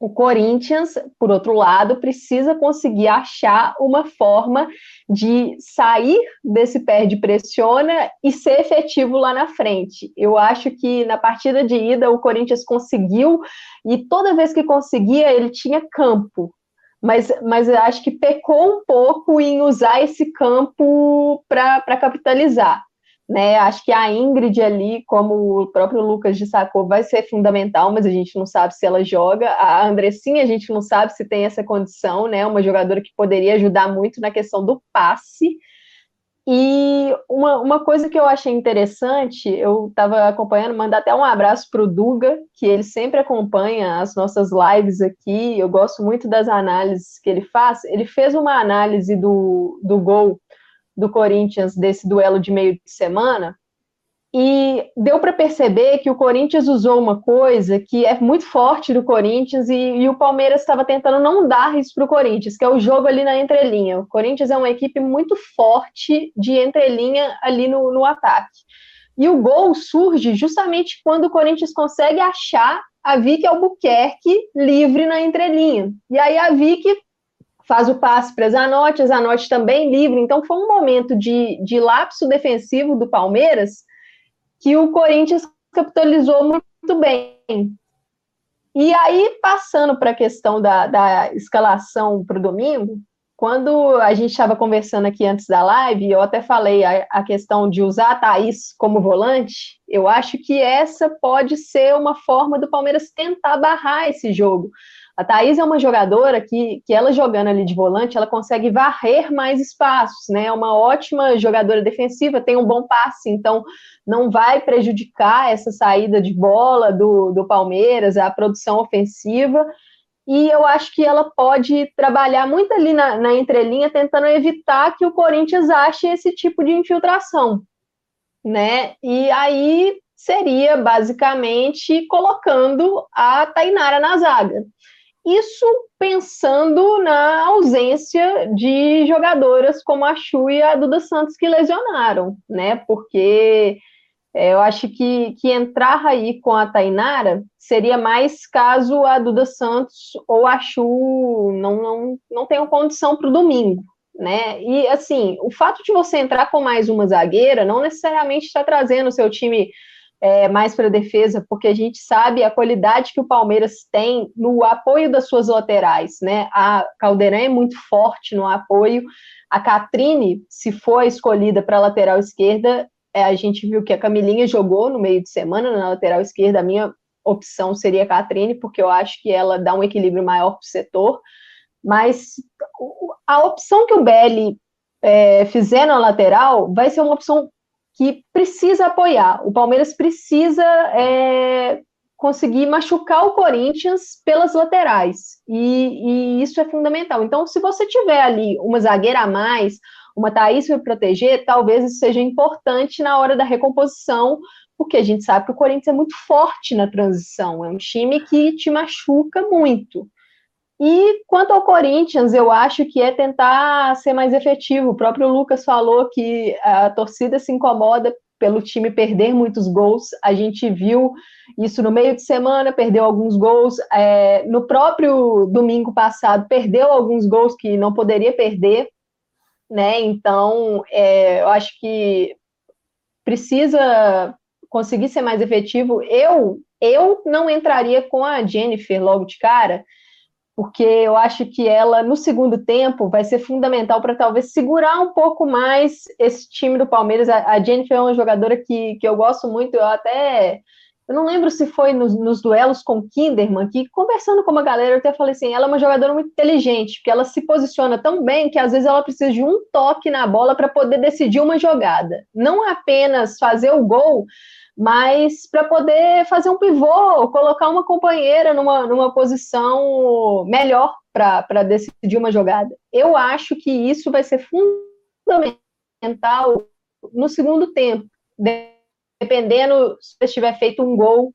B: O Corinthians, por outro lado, precisa conseguir achar uma forma de sair desse perde pressiona e ser efetivo lá na frente. Eu acho que na partida de ida o Corinthians conseguiu e toda vez que conseguia ele tinha campo. Mas, mas eu acho que pecou um pouco em usar esse campo para capitalizar. Né, acho que a Ingrid ali, como o próprio Lucas destacou, vai ser fundamental, mas a gente não sabe se ela joga. A Andressinha, a gente não sabe se tem essa condição, né? Uma jogadora que poderia ajudar muito na questão do passe. E uma, uma coisa que eu achei interessante, eu estava acompanhando, mandar até um abraço para o Duga, que ele sempre acompanha as nossas lives aqui. Eu gosto muito das análises que ele faz. Ele fez uma análise do, do gol do Corinthians desse duelo de meio de semana, e deu para perceber que o Corinthians usou uma coisa que é muito forte do Corinthians e, e o Palmeiras estava tentando não dar isso para o Corinthians, que é o jogo ali na entrelinha. O Corinthians é uma equipe muito forte de entrelinha ali no, no ataque. E o gol surge justamente quando o Corinthians consegue achar a Vicky Albuquerque livre na entrelinha. E aí a Vicky faz o passe para Zanotti, Zanotti também livre. Então foi um momento de, de lapso defensivo do Palmeiras que o Corinthians capitalizou muito bem. E aí, passando para a questão da, da escalação para o domingo, quando a gente estava conversando aqui antes da live, eu até falei a, a, questão de usar a Thaís como volante, eu acho que essa pode ser uma forma do Palmeiras tentar barrar esse jogo. A Thaís é uma jogadora que, que ela jogando ali de volante, ela consegue varrer mais espaços, né? É uma ótima jogadora defensiva, tem um bom passe, então não vai prejudicar essa saída de bola do, do Palmeiras, a produção ofensiva. E eu acho que ela pode trabalhar muito ali na, na entrelinha, tentando evitar que o Corinthians ache esse tipo de infiltração, né? E aí seria basicamente colocando a Tainara na zaga. Isso pensando na ausência de jogadoras como a Chu e a Duda Santos que lesionaram, né? Porque é, eu acho que, que entrar aí com a Tainara seria mais caso a Duda Santos ou a Chu não, não, não tenham condição para o domingo, né? E assim, o fato de você entrar com mais uma zagueira não necessariamente está trazendo o seu time é, mais para defesa, porque a gente sabe a qualidade que o Palmeiras tem no apoio das suas laterais, né? A Caldeirão é muito forte no apoio. A Catrine, se for escolhida para lateral esquerda, é, a gente viu que a Camilinha jogou no meio de semana na lateral esquerda. A minha opção seria a Catrine, porque eu acho que ela dá um equilíbrio maior para o setor. Mas a opção que o Belli é, fizer na lateral vai ser uma opção que precisa apoiar. O Palmeiras precisa é, conseguir machucar o Corinthians pelas laterais. E, e, isso é fundamental. Então, se você tiver ali uma zagueira a mais, uma Thaís para proteger, talvez isso seja importante na hora da recomposição, porque a gente sabe que o Corinthians é muito forte na transição. É um time que te machuca muito. E quanto ao Corinthians, eu acho que é tentar ser mais efetivo. O próprio Lucas falou que a torcida se incomoda pelo time perder muitos gols. A gente viu isso no meio de semana, perdeu alguns gols. É, no próprio domingo passado, perdeu alguns gols que não poderia perder. Né? Então, é, eu acho que precisa conseguir ser mais efetivo. Eu, eu não entraria com a Jennifer logo de cara porque eu acho que ela, no segundo tempo, vai ser fundamental para talvez segurar um pouco mais esse time do Palmeiras. A, a Jennifer é uma jogadora que, que eu gosto muito, eu até eu não lembro se foi nos, nos, duelos com Kinderman, que conversando com uma galera, eu até falei assim, ela é uma jogadora muito inteligente, porque ela se posiciona tão bem que às vezes ela precisa de um toque na bola para poder decidir uma jogada. Não apenas fazer o gol, mas para poder fazer um pivô, colocar uma companheira numa, numa posição melhor para decidir uma jogada. Eu acho que isso vai ser fundamental no segundo tempo dependendo se tiver feito um gol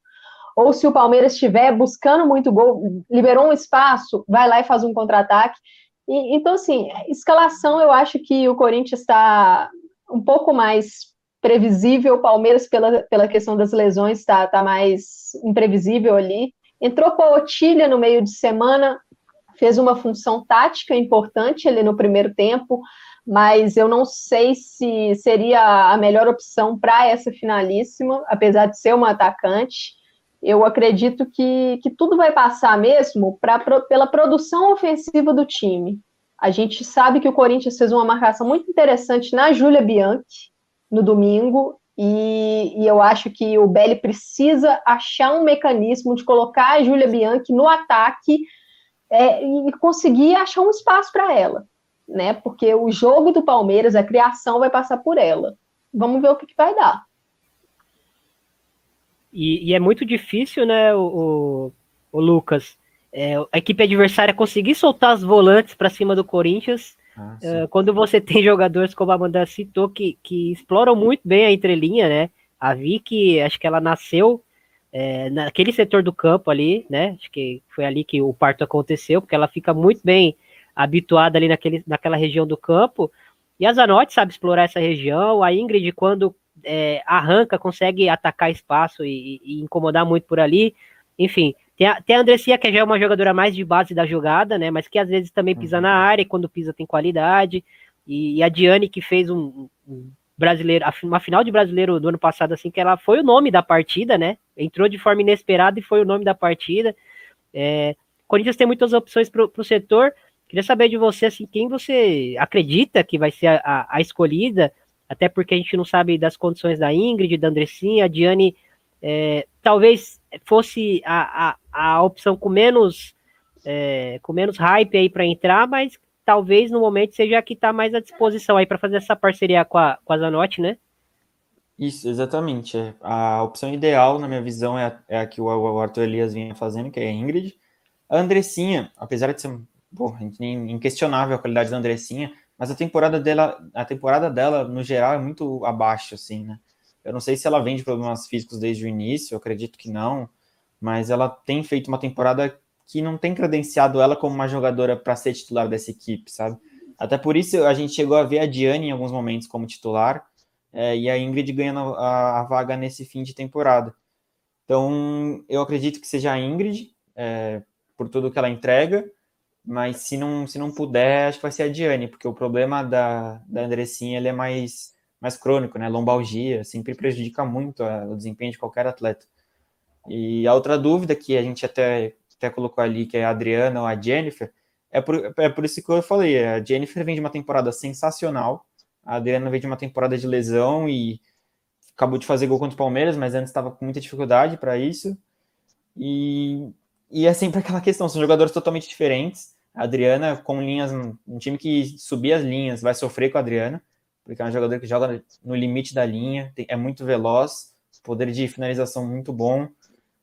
B: ou se o Palmeiras estiver buscando muito gol, liberou um espaço, vai lá e faz um contra-ataque. então, assim, escalação, eu acho que o Corinthians está um pouco mais previsível, o Palmeiras, pela, pela questão das lesões, está tá mais imprevisível ali. Entrou com a Otília no meio de semana, fez uma função tática importante ali no primeiro tempo, mas eu não sei se seria a melhor opção para essa finalíssima, apesar de ser uma atacante. Eu acredito que, que tudo vai passar mesmo pra, pela produção ofensiva do time. A gente sabe que o Corinthians fez uma marcação muito interessante na Júlia Bianchi no domingo, e, e, eu acho que o Belli precisa achar um mecanismo de colocar a Júlia Bianchi no ataque é, e conseguir achar um espaço para ela né? Porque o jogo do Palmeiras, a criação vai passar por ela. Vamos ver o que, que vai dar.
A: E, e, é muito difícil, né, o, o, o Lucas, é, a equipe adversária conseguir soltar as volantes para cima do Corinthians. Ah, é, quando você tem jogadores como a Amanda citou que, que exploram muito bem a entrelinha, né? A Vicky, acho que ela nasceu é, naquele setor do campo ali, né? Acho que foi ali que o parto aconteceu, porque ela fica muito bem habituada ali naquele, naquela região do campo. E a Zanotti sabe explorar essa região. A Ingrid, quando é, arranca, consegue atacar espaço e, e, incomodar muito por ali. Enfim, tem a, tem a Andressia, que já é uma jogadora mais de base da jogada, né? Mas que às vezes também pisa uhum. na área e quando pisa tem qualidade. E, e a Diane, que fez um, um, brasileiro, uma final de brasileiro do ano passado, assim, que ela foi o nome da partida, né? Entrou de forma inesperada e foi o nome da partida. É, Corinthians tem muitas opções para o setor. Queria saber de você, assim, quem você acredita que vai ser a, a, escolhida, até porque a gente não sabe das condições da Ingrid, da Andressinha, a Diane é, talvez fosse a, a, a opção com menos é, com menos hype aí para entrar, mas talvez no momento seja a que está mais à disposição aí para fazer essa parceria com a, com a Zanotti, né?
C: Isso, exatamente. A opção ideal, na minha visão, é a, é a que o Arthur Elias vinha fazendo, que é a Ingrid. A Andressinha, apesar de ser inquestionável a qualidade da Andressinha, mas a temporada dela, a temporada dela, no geral, é muito abaixo, assim, né? Eu não sei se ela vem de problemas físicos desde o início, eu acredito que não, mas ela tem feito uma temporada que não tem credenciado ela como uma jogadora para ser titular dessa equipe, sabe? Até por isso a gente chegou a ver a Diane em alguns momentos como titular é, e a Ingrid ganhando a, a, vaga nesse fim de temporada. Então eu acredito que seja a Ingrid, é, por tudo que ela entrega, mas se não, se não puder, acho que vai ser a Diane, porque o problema da, da Andressinha ele é mais, mais crônico, né? Lombalgia, sempre prejudica muito a, o desempenho de qualquer atleta. E a outra dúvida que a gente até, até colocou ali, que é a Adriana ou a Jennifer, é por, é por isso que eu falei, a Jennifer vem de uma temporada sensacional, a Adriana vem de uma temporada de lesão e acabou de fazer gol contra o Palmeiras, mas antes estava com muita dificuldade para isso. E, e é sempre aquela questão, são jogadores totalmente diferentes. A Adriana com linhas, um time que subir as linhas vai sofrer com a Adriana, porque é um jogador que joga no limite da linha, é muito veloz, poder de finalização muito bom.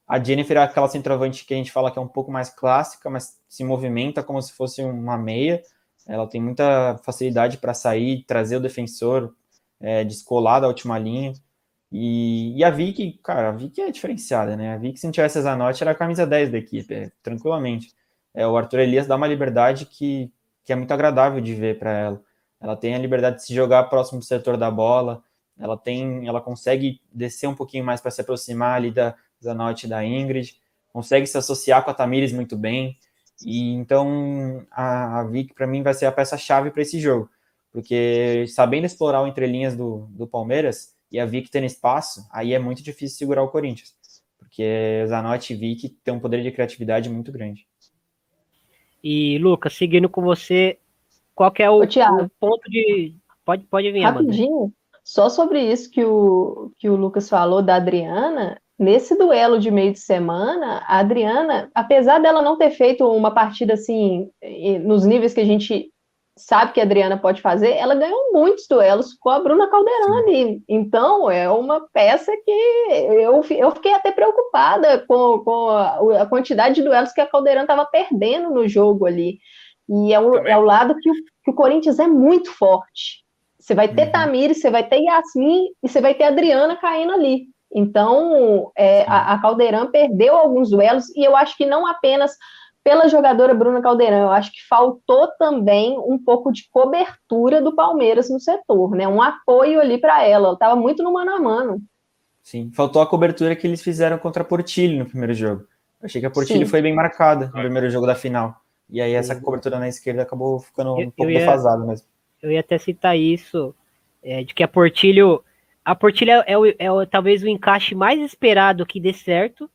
C: A Jennifer é aquela centroavante que a gente fala que é um pouco mais clássica, mas se movimenta como se fosse uma meia. Ela tem muita facilidade para sair, trazer o defensor, é, descolar da última linha. E, e, a Vicky, cara, a Vicky é diferenciada, né? A Vicky, se não tivesse essa nota, era a camisa 10 da equipe, é, tranquilamente é, o Arthur Elias dá uma liberdade que, que é muito agradável de ver para ela. Ela tem a liberdade de se jogar próximo do setor da bola, ela tem, ela consegue descer um pouquinho mais para se aproximar ali da Zanotti e da Ingrid, consegue se associar com a Tamires muito bem. E então a, a Vic para mim vai ser a peça chave para esse jogo, porque sabendo explorar o entrelinhas do, do Palmeiras e a Vic tendo espaço, aí é muito difícil segurar o Corinthians, porque Zanotti e Vic têm um poder de criatividade muito grande.
A: E, Lucas, seguindo com você, qual é o, o ponto de. Pode, pode vir,
B: Rapidinho, Amanda. só sobre isso que o, que o Lucas falou da Adriana, nesse duelo de meio de semana, a Adriana, apesar dela não ter feito uma partida assim, nos níveis que a gente sabe que a Adriana pode fazer, ela ganhou muitos duelos com a Bruna Calderani. Então, é uma peça que eu, eu fiquei até preocupada com, com a, a quantidade de duelos que a Calderani estava perdendo no jogo ali. E é o, é o lado que o, que o Corinthians é muito forte. Você vai ter uhum. Tamires, você vai ter Yasmin e você vai ter Adriana caindo ali. Então, é, a, a Caldeirão perdeu alguns duelos, e eu acho que não apenas pela jogadora Bruna Caldeirão, eu acho que faltou também um pouco de cobertura do Palmeiras no setor, né? Um apoio ali para ela. Ela estava muito no mano a mano.
C: Sim, faltou a cobertura que eles fizeram contra a Portilho no primeiro jogo. Eu achei que a Portilho Sim. foi bem marcada no primeiro jogo da final. E aí essa cobertura na esquerda acabou ficando um pouco ia, defasada mesmo.
A: Eu ia até citar isso, é, de que a Portilho a Portilha é, o, é o, talvez o encaixe mais esperado que dê certo,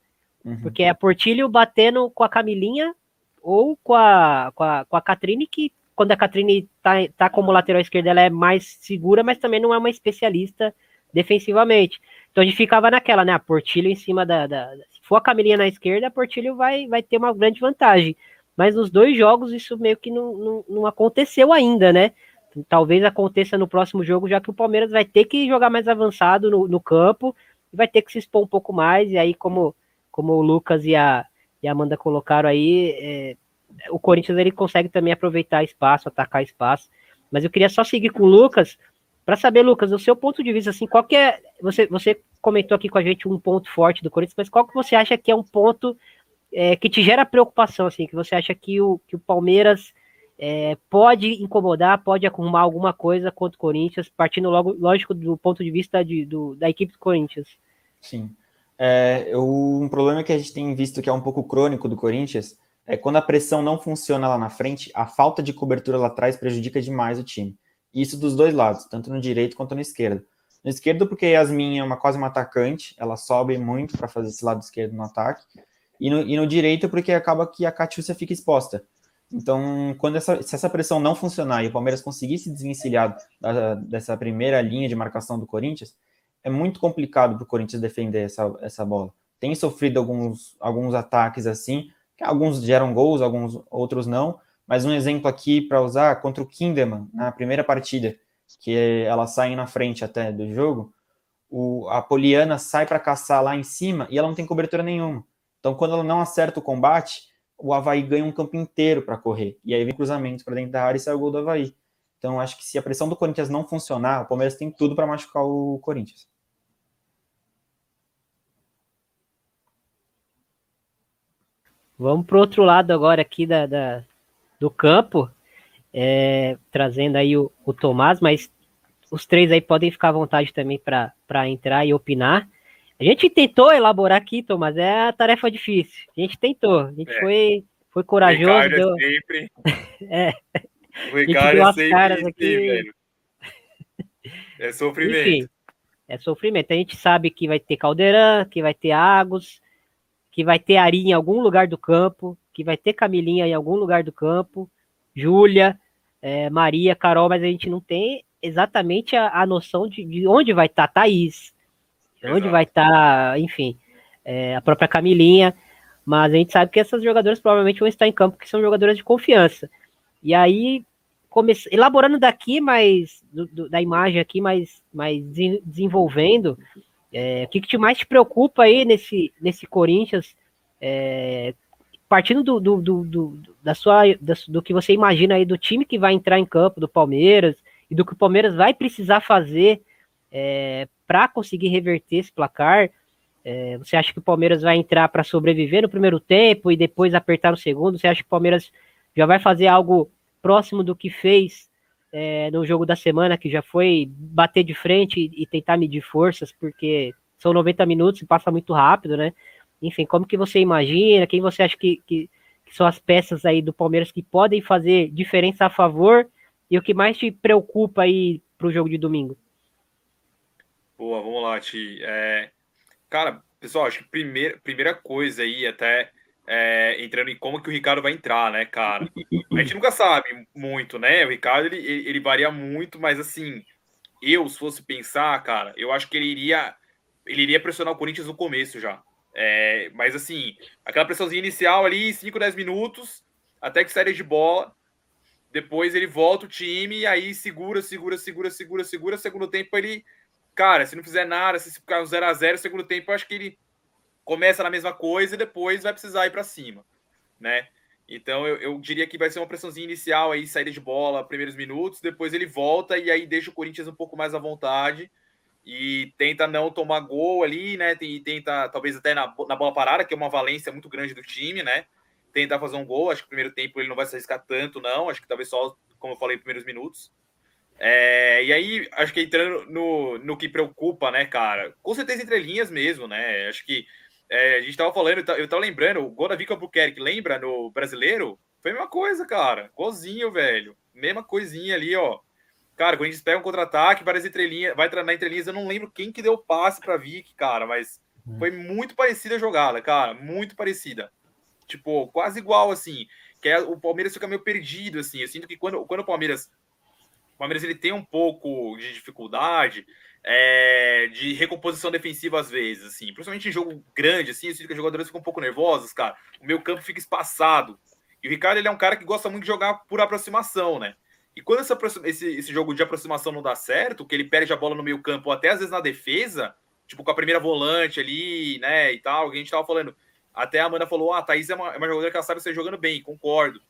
A: uhum. porque é a Portilho batendo com a Camilinha ou com a, com a, com a Catrine, que quando a Catrine tá, tá como lateral esquerda, ela é mais segura, mas também não é uma especialista defensivamente. Então a gente ficava naquela, né? A Portilho em cima da, da. se for a Camilinha na esquerda, a Portilho vai, vai ter uma grande vantagem. Mas nos dois jogos isso meio que não, não, não aconteceu ainda, né? talvez aconteça no próximo jogo, já que o Palmeiras vai ter que jogar mais avançado no, no campo e vai ter que se expor um pouco mais. E aí, como, como o Lucas e a, e a Amanda colocaram aí, é, o Corinthians ele consegue também aproveitar espaço, atacar espaço. Mas eu queria só seguir com o Lucas para saber, Lucas, o seu ponto de vista, assim, qual que é. Você, você comentou aqui com a gente um ponto forte do Corinthians, mas qual que você acha que é um ponto é, que te gera preocupação, assim, que você acha que o, que o Palmeiras é, pode incomodar, pode arrumar alguma coisa contra o Corinthians, partindo logo, lógico, do ponto de vista de, do, da equipe do Corinthians.
C: Sim. É, eu, um problema que a gente tem visto que é um pouco crônico do Corinthians é quando a pressão não funciona lá na frente, a falta de cobertura lá atrás prejudica demais o time. Isso dos dois lados, tanto no direito quanto no esquerdo. No esquerdo, porque Yasmin é uma, quase uma atacante, ela sobe muito para fazer esse lado esquerdo no ataque. E no, e no direito, porque acaba que a Catiúcia fica exposta. Então, quando essa, se essa pressão não funcionar e o Palmeiras conseguir se desvencilhar da, dessa primeira linha de marcação do Corinthians, é muito complicado para o Corinthians defender essa, essa bola. Tem sofrido alguns, alguns ataques assim, que alguns geram gols, alguns outros não, mas um exemplo aqui para usar contra o Kinderman, na primeira partida, que ela sai na frente até do jogo, o, a Poliana sai para caçar lá em cima e ela não tem cobertura nenhuma. Então, quando ela não acerta o combate, o Havaí ganha um campo inteiro para correr. E aí vem cruzamento para dentro da área e sai o gol do Havaí. Então, acho que se a pressão do Corinthians não funcionar, o Palmeiras tem tudo para machucar o Corinthians.
A: Vamos para o outro lado agora aqui da, da do campo, é, trazendo aí o, o Tomás, mas os três aí podem ficar à vontade também para entrar e opinar. A gente tentou elaborar aqui, Thomas, é a tarefa difícil. A gente tentou, a gente é. foi, foi corajoso. O
D: deu... é sempre.
A: é.
D: O Ricardo é sempre caras aqui. Velho. É sofrimento. Enfim,
A: é sofrimento. A gente sabe que vai ter Caldeirão, que vai ter Agos, que vai ter Ari em algum lugar do campo, que vai ter Camilinha em algum lugar do campo, Júlia, é, Maria, Carol, mas a gente não tem exatamente a, a noção de, de onde vai estar tá Thaís, Exato. onde vai estar, tá, enfim, é, a própria Camilinha, mas a gente sabe que essas jogadoras provavelmente vão estar em campo, que são jogadoras de confiança. E aí, comece... elaborando daqui, mas do, do, da imagem aqui, mais, mais desenvolvendo, é, o que, que mais te preocupa aí nesse, nesse Corinthians, é, partindo do, do, do, do, da sua, do que você imagina aí do time que vai entrar em campo, do Palmeiras, e do que o Palmeiras vai precisar fazer é, para conseguir reverter esse placar? É, você acha que o Palmeiras vai entrar para sobreviver no primeiro tempo e depois apertar no segundo? Você acha que o Palmeiras já vai fazer algo próximo do que fez é, no jogo da semana, que já foi bater de frente e, tentar medir forças, porque são 90 minutos e passa muito rápido, né? Enfim, como que você imagina? Quem você acha que, que, que são as peças aí do Palmeiras que podem fazer diferença a favor? E o que mais te preocupa aí para o jogo de domingo?
D: Boa, vamos lá, Ti. É, cara, pessoal, acho que primeira, primeira coisa aí, até é, entrando em como que o Ricardo vai entrar, né, cara? A gente nunca sabe muito, né? O Ricardo, ele, ele varia muito, mas assim, eu, se fosse pensar, cara, eu acho que ele iria ele iria pressionar o Corinthians no começo já. É, mas assim, aquela pressãozinha inicial ali, 5, 10 minutos, até que saída de bola. Depois ele volta o time aí segura, segura, segura, segura, segura. Segundo tempo ele, cara, se não fizer nada, se ficar 0 a 0 segundo tempo eu acho que ele começa na mesma coisa e depois vai precisar ir para cima, né? Então eu, eu, diria que vai ser uma pressãozinha inicial aí, saída de bola, primeiros minutos, depois ele volta e aí deixa o Corinthians um pouco mais à vontade e tenta não tomar gol ali, né? E tenta, talvez até na, na bola parada, que é uma valência muito grande do time, né? Tentar fazer um gol. Acho que no primeiro tempo ele não vai se arriscar tanto, não. Acho que talvez só, como eu falei, primeiros minutos. É, e aí, acho que entrando no, no que preocupa, né, cara? Com certeza entre linhas mesmo, né? Acho que é, a gente tava falando, eu tava lembrando, o gol da Vica Albuquerque, lembra no brasileiro? Foi a mesma coisa, cara. Golzinho, velho. Mesma coisinha ali, ó. Cara, quando a gente pega um contra-ataque, várias entrelinhas, vai na entrelinhas, eu não lembro quem que deu o passe pra Vic, cara, mas hum. foi muito parecida a jogada, cara. Muito parecida. Tipo, quase igual, assim. Que é, o Palmeiras fica meio perdido, assim. Eu sinto que quando, quando o Palmeiras. O Palmeiras ele tem um pouco de dificuldade, é, de recomposição defensiva às vezes, assim, principalmente em jogo grande, assim, eu sinto que os jogadores ficam um pouco nervosos, cara. O meu campo fica espaçado. E o Ricardo ele é um cara que gosta muito de jogar por aproximação, né? E quando essa, esse, esse jogo de aproximação não dá certo, que ele perde a bola no meio campo, ou até às vezes na defesa, tipo com a primeira volante ali, né, e tal, que a gente tava falando. Até a Amanda falou, ah, a Thaís é uma, é uma jogadora que ela sabe ser jogando bem, concordo.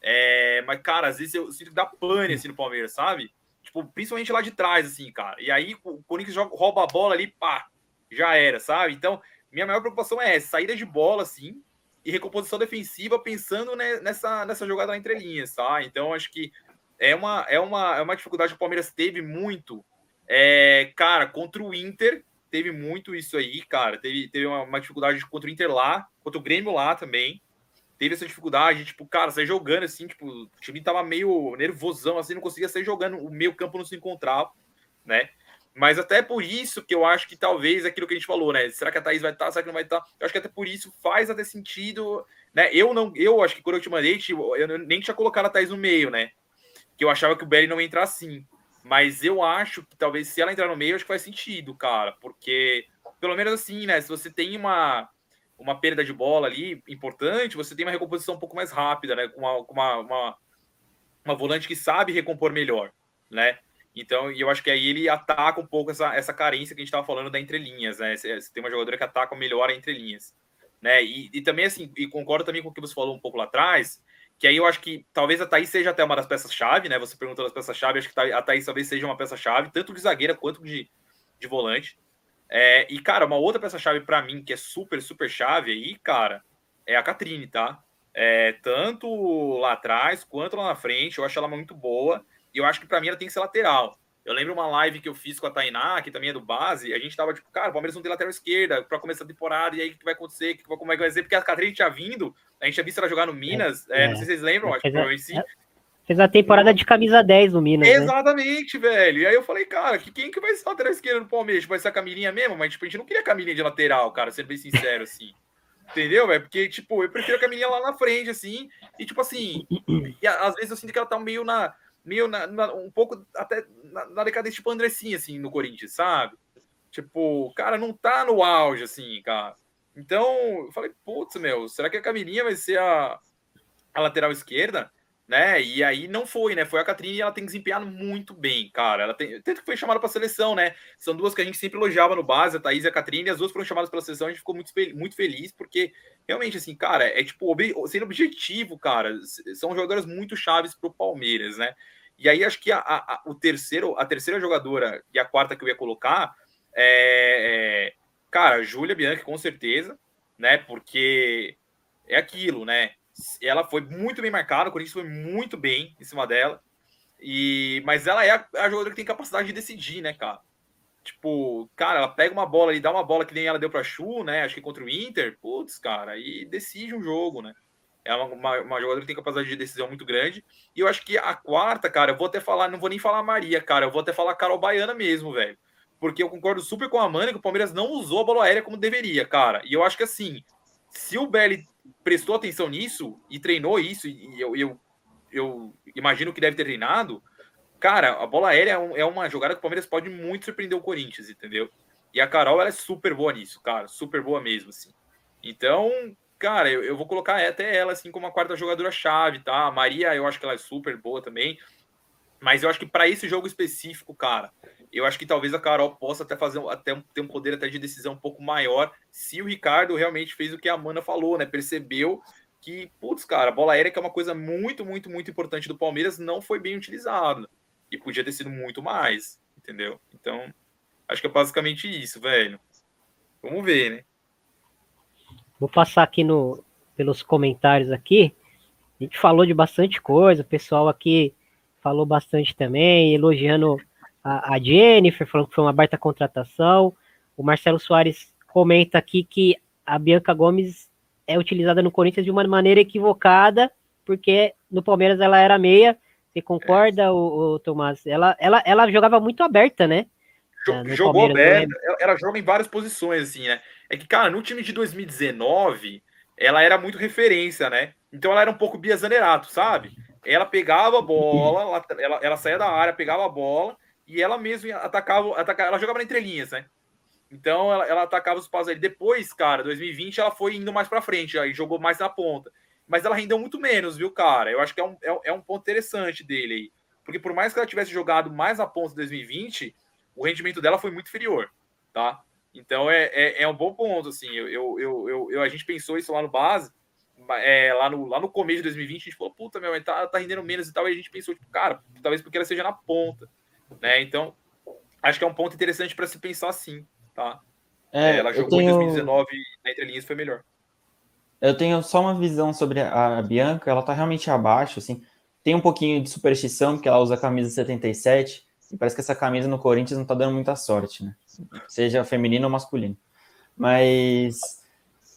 D: É, mas, cara, às vezes eu sinto que dá pane assim no Palmeiras, sabe? Tipo, principalmente lá de trás, assim, cara. E aí o Corinthians joga, rouba a bola ali, pá, já era, sabe? Então, minha maior preocupação é essa, saída de bola, assim, e recomposição defensiva pensando nessa, nessa jogada entre linhas, tá? Então, acho que é uma, é uma, é uma dificuldade que o Palmeiras teve muito. É, cara, contra o Inter, teve muito isso aí, cara. Teve, teve uma, uma dificuldade contra o Inter lá, contra o Grêmio lá também teve essa dificuldade, tipo, cara, sair jogando assim, tipo, o time tava meio nervosão, assim, não conseguia sair jogando, o meio campo não se encontrava, né? Mas até por isso que eu acho que talvez aquilo que a gente falou, né? Será que a Thaís vai estar? Tá? Será que não vai estar? Tá? Eu acho que até por isso faz até sentido, né? Eu não, eu acho que quando eu te mandei, tipo, eu nem tinha colocado a Thaís no meio, né? Que eu achava que o Belly não ia entrar assim. Mas eu acho que talvez se ela entrar no meio, acho que faz sentido, cara. Porque, pelo menos assim, né? Se você tem uma, uma perda de bola ali importante, você tem uma recomposição um pouco mais rápida, né? Com uma, uma, uma, uma volante que sabe recompor melhor, né? Então, eu acho que aí ele ataca um pouco essa, essa carência que a gente estava falando da entrelinhas, né? Você tem uma jogadora que ataca melhor a entrelinhas, né? E, e também, assim, e concordo também com o que você falou um pouco lá atrás, que aí eu acho que talvez a Thaís seja até uma das peças-chave, né? Você perguntou das peças-chave, acho que a Thaís talvez seja uma peça-chave, tanto de zagueira quanto de, de volante. É, e, cara, uma outra peça-chave para mim, que é super, super chave aí, cara, é a Catrine, tá? É, tanto lá atrás quanto lá na frente, eu acho ela muito boa. E eu acho que para mim ela tem que ser lateral. Eu lembro uma live que eu fiz com a Tainá, que também é do base, a gente tava tipo, cara, o Palmeiras não tem lateral esquerda para começar a temporada, e aí o que vai acontecer? Como é que vai ser? Porque a Catrine tinha vindo, a gente tinha visto ela jogar no Minas, é, é, não sei se vocês lembram, acho que provavelmente
A: Fez a temporada de camisa 10 no Minas.
D: Né? Exatamente, né? velho. E aí eu falei, cara, que, quem que vai ser lateral esquerdo no Palmeiras? Vai ser a Camilinha mesmo? Mas, tipo, a gente não queria a Camilinha de lateral, cara, sendo bem sincero, assim. Entendeu, velho? Porque, tipo, eu prefiro a Camilinha lá na frente, assim. E, tipo, assim, e às vezes eu sinto que ela tá meio na. Meio na, na um pouco até na, na decadência, tipo, Andressinha, assim, no Corinthians, sabe? Tipo, cara, não tá no auge, assim, cara. Então, eu falei, putz, meu, será que a Camilinha vai ser a, a lateral esquerda? Né? E aí não foi, né? Foi a Catrine e ela tem desempenhado muito bem, cara. Ela tem, tanto que foi chamada para seleção, né? São duas que a gente sempre elogiava no base, a Thaís e a Catrine, e as duas foram chamadas para seleção, a gente ficou muito, muito feliz, porque realmente, assim, cara, é tipo, ob, sendo objetivo, cara, são jogadoras muito chaves para o Palmeiras, né? E aí acho que a, a, o terceiro, a terceira jogadora e a quarta que eu ia colocar é, é cara, Júlia Bianchi, com certeza, né? Porque é aquilo, né? Ela foi muito bem marcada, o Corinthians foi muito bem em cima dela. E, mas ela é a, a jogadora que tem capacidade de decidir, né, cara? Tipo, cara, ela pega uma bola e dá uma bola que nem ela deu pra Chu, né? Acho que contra o Inter, putz, cara, e decide um jogo, né? É uma, uma, uma, jogadora que tem capacidade de decisão muito grande. E eu acho que a quarta, cara, eu vou até falar, não vou nem falar Maria, cara, eu vou até falar Carol Baiana mesmo, velho. Porque eu concordo super com a Amanda que o Palmeiras não usou a bola aérea como deveria, cara. E eu acho que assim, se o Belly prestou atenção nisso e treinou isso, e eu, eu, eu imagino que deve ter treinado, cara, a bola aérea é, é uma jogada que o Palmeiras pode muito surpreender o Corinthians, entendeu? E a Carol, ela é super boa nisso, cara, super boa mesmo, assim. Então, cara, eu, eu vou colocar até ela, assim, como a quarta jogadora-chave, tá? A Maria, eu acho que ela é super boa também. Mas eu acho que para esse jogo específico, cara, eu acho que talvez a Carol possa até fazer até ter um poder até de decisão um pouco maior se o Ricardo realmente fez o que a Amanda falou, né? Percebeu que, putz, cara, a bola aérea, que é uma coisa muito, muito, muito importante do Palmeiras, não foi bem utilizada. E podia ter sido muito mais, entendeu? Então, acho que é basicamente isso, velho. Vamos ver, né?
A: Vou passar aqui no, pelos comentários aqui. A gente falou de bastante coisa, o pessoal aqui falou bastante também, elogiando a, a Jennifer, falando que foi uma baita contratação. O Marcelo Soares comenta aqui que a Bianca Gomes é utilizada no Corinthians de uma maneira equivocada, porque no Palmeiras ela era meia. Você concorda, é. o, o Tomás? Ela, ela, ela jogava muito aberta, né?
D: Jogou aberta, ela, ela joga em várias posições, assim, né? É que, cara, no time de 2019, ela era muito referência, né? Então ela era um pouco Bia Zanerato, sabe? Ela pegava a bola, ela, ela, ela, saía da área, pegava a bola e ela mesmo atacava, atacava ela jogava na entrelinhas, né? Então ela, ela atacava os passos ali. Depois, cara, 2020 ela foi indo mais para frente, aí jogou mais na ponta. Mas ela rendeu muito menos, viu, cara? Eu acho que é um, é, é um ponto interessante dele aí. Porque por mais que ela tivesse jogado mais na ponta em 2020, o rendimento dela foi muito inferior, tá? Então é, é, é um bom ponto, assim. Eu, eu, eu, eu, a gente pensou isso lá no base, é, lá, no, lá no começo de 2020, a gente falou, puta, meu, tá, tá rendendo menos e tal, e a gente pensou, tipo, cara, talvez porque ela seja na ponta, né? Então, acho que é um ponto interessante para se pensar assim, tá? É, ela jogou tenho... em 2019 na entrelinhas foi melhor.
C: Eu tenho só uma visão sobre a Bianca, ela tá realmente abaixo, assim. Tem um pouquinho de superstição, porque ela usa a camisa 77, e parece que essa camisa no Corinthians não tá dando muita sorte, né? Seja feminino ou masculino. Mas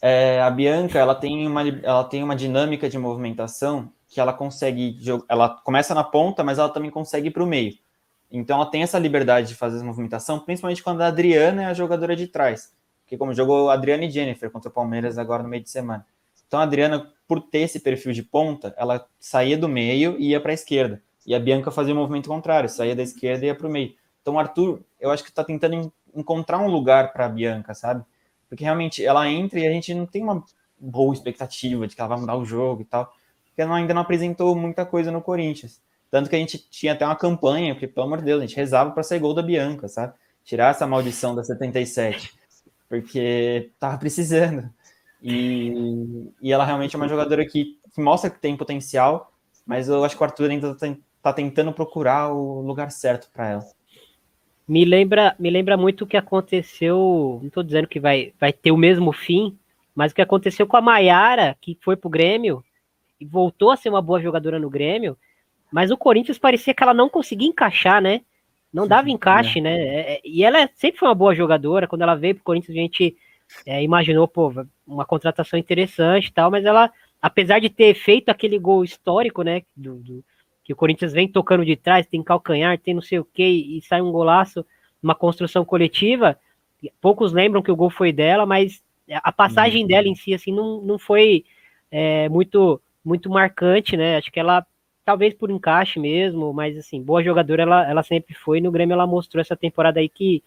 C: é, a Bianca, ela tem, uma, ela tem uma dinâmica de movimentação que ela consegue, ela começa na ponta, mas ela também consegue ir para o meio. Então ela tem essa liberdade de fazer movimentação, principalmente quando a Adriana é a jogadora de trás. Porque como jogou Adriana e Jennifer contra o Palmeiras agora no meio de semana. Então a Adriana, por ter esse perfil de ponta, ela saía do meio e ia para a esquerda. E a Bianca fazia o movimento contrário, saía da esquerda e ia para o meio. Então o Arthur, eu acho que está tentando encontrar um lugar para a Bianca, sabe? Porque realmente ela entra e a gente não tem uma boa expectativa de que ela vai mudar o jogo e tal. Porque ela ainda não apresentou muita coisa no Corinthians. Tanto que a gente tinha até uma campanha, porque, pelo amor de Deus, a gente rezava para sair gol da Bianca, sabe? Tirar essa maldição da 77. Porque tava precisando. E, e ela realmente é uma jogadora que, que mostra que tem potencial, mas eu acho que o Arthur ainda está tá tentando procurar o lugar certo para ela.
A: Me lembra, me lembra muito o que aconteceu, não estou dizendo que vai, vai ter o mesmo fim, mas o que aconteceu com a Maiara, que foi pro Grêmio e voltou a ser uma boa jogadora no Grêmio, mas o Corinthians parecia que ela não conseguia encaixar, né? Não dava encaixe, é. né? É, é, e ela sempre foi uma boa jogadora. Quando ela veio pro Corinthians, a gente é, imaginou, pô, uma contratação interessante e tal, mas ela, apesar de ter feito aquele gol histórico, né? Do, do, que o Corinthians vem tocando de trás, tem calcanhar, tem não sei o que, e sai um golaço, uma construção coletiva. Poucos lembram que o gol foi dela, mas a passagem uhum. dela em si, assim, não, não foi é, muito muito marcante, né? Acho que ela, talvez por encaixe mesmo, mas assim, boa jogadora ela, ela sempre foi. No Grêmio ela mostrou essa temporada aí que,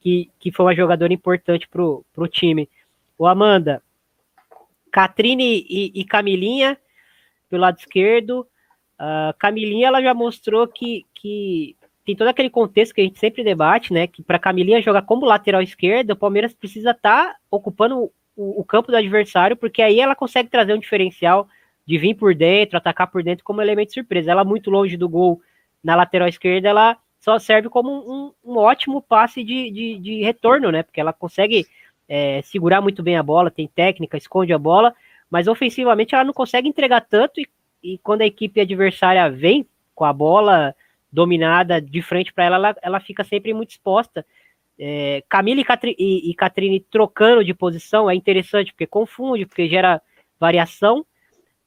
A: que, que foi uma jogadora importante pro, pro time. O Amanda, Catrine e, e Camilinha pelo lado esquerdo, a Camilinha ela já mostrou que, que tem todo aquele contexto que a gente sempre debate, né? Que para Camilinha jogar como lateral esquerda, o Palmeiras precisa estar tá ocupando o, o, campo do adversário, porque aí ela consegue trazer um diferencial de vir por dentro, atacar por dentro como elemento de surpresa. Ela muito longe do gol na lateral esquerda, ela só serve como um, um ótimo passe de, de, de, retorno, né? Porque ela consegue é, segurar muito bem a bola, tem técnica, esconde a bola, mas ofensivamente ela não consegue entregar tanto e e quando a equipe adversária vem com a bola dominada de frente para ela, ela, ela, fica sempre muito exposta. É, Camila e, Catri, e, e Catrine trocando de posição é interessante, porque confunde, porque gera variação,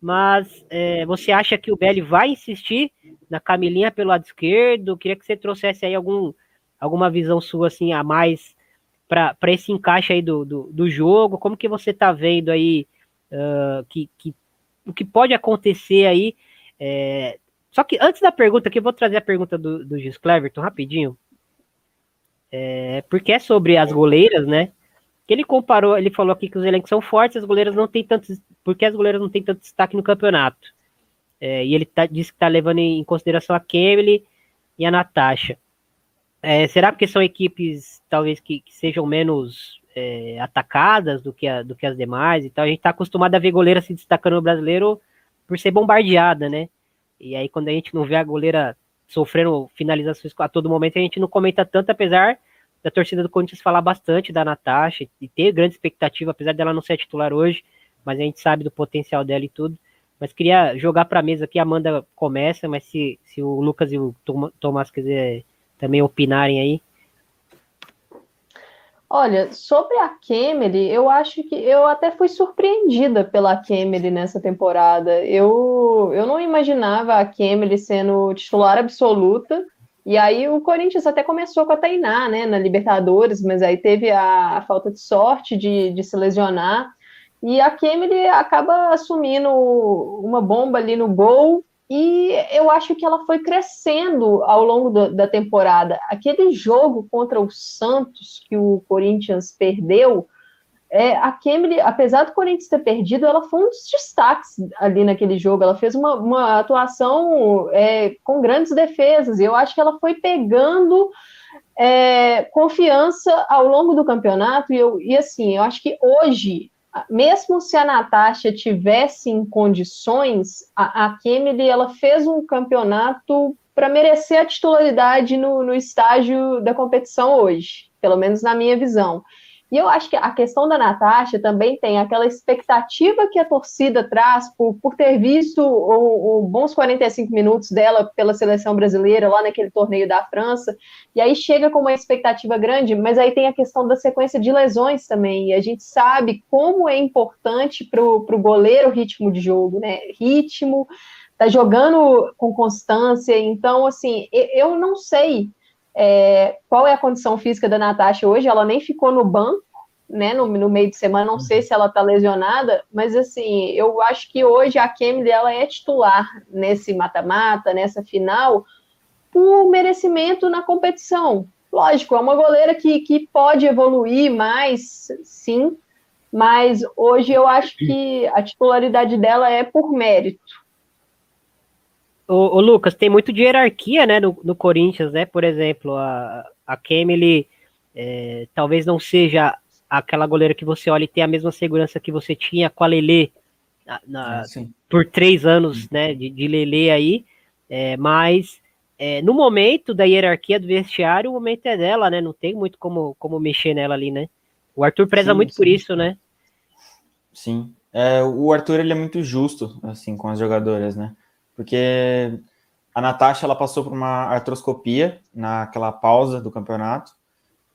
A: mas é, você acha que o Belli vai insistir na Camilinha pelo lado esquerdo? Queria que você trouxesse aí algum, alguma visão sua assim a mais para esse encaixe aí do, do, do, jogo. Como que você está vendo aí uh, que, que o que pode acontecer aí. É... Só que antes da pergunta, aqui eu vou trazer a pergunta do, do Gis Cleverton rapidinho. é, porque é sobre as goleiras, né? Que ele comparou, ele falou aqui que os elencos são fortes, as goleiras não têm tanto, porque as goleiras não têm tanto destaque no campeonato. É, e ele tá, disse que está levando em consideração a Kemily e a Natasha. É, será porque são equipes talvez que, que sejam menos é, atacadas do que, a, do que as demais? Então a gente está acostumado a ver goleira se destacando no brasileiro por ser bombardeada, né? E aí quando a gente não vê a goleira sofrendo finalizações a todo momento, a gente não comenta tanto, apesar da torcida do Corinthians falar bastante da Natasha e ter grande expectativa, apesar dela não ser titular hoje, mas a gente sabe do potencial dela e tudo. Mas queria jogar para a mesa aqui, a Amanda começa, mas se, se o Lucas e o Tomás quiser também opinarem aí.
B: Olha, sobre a Kemily, eu acho que eu até fui surpreendida pela Kemily nessa temporada. Eu, eu não imaginava a Kemily sendo titular absoluta. E aí o Corinthians até começou com a Tainá, né, na Libertadores, mas aí teve a, a falta de sorte de, de se lesionar. E a Kemily acaba assumindo uma bomba ali no gol, e eu acho que ela foi crescendo ao longo da temporada. Aquele jogo contra o Santos, que o Corinthians perdeu, é, a Kemily, apesar do Corinthians ter perdido, ela foi um dos destaques ali naquele jogo. Ela fez uma, uma atuação é, com grandes defesas. E eu acho que ela foi pegando é, confiança ao longo do campeonato. E, eu, e assim, eu acho que hoje mesmo se a Natasha tivesse em condições, a, a Kemily, ela fez um campeonato para merecer a titularidade no, no estágio da competição hoje, pelo menos na minha visão. E eu acho que a questão da Natasha também tem aquela expectativa que a torcida traz por, por ter visto o, o bons 45 minutos dela pela seleção brasileira lá naquele torneio da França, e aí chega com uma expectativa grande, mas aí tem a questão da sequência de lesões também, e a gente sabe como é importante para o goleiro o ritmo de jogo, né? Ritmo, tá jogando com constância, então, assim, eu não sei é, qual é a condição física da Natasha hoje? Ela nem ficou no banco, né, no, no meio de semana, não sei se ela tá lesionada, mas assim, eu acho que hoje a Kemily, ela é titular nesse mata-mata, nessa final, por merecimento na competição. Lógico, é uma goleira que, que pode evoluir mais, sim, mas hoje eu acho que a titularidade dela é por mérito.
A: O, o, Lucas, tem muito de hierarquia, né, no, no Corinthians, né? Por exemplo, a, a Kemily é, talvez não seja aquela goleira que você olha e tem a mesma segurança que você tinha com a Lele na, é, por três anos, né, de, de Lele aí, é, mas é, no momento da hierarquia do vestiário, o momento é dela, né? Não tem muito como, como mexer nela ali, né? O Arthur preza sim, muito sim. por isso, né?
C: Sim. É, o Arthur ele é muito justo assim com as jogadoras, né? Porque a Natasha ela passou por uma artroscopia naquela pausa do campeonato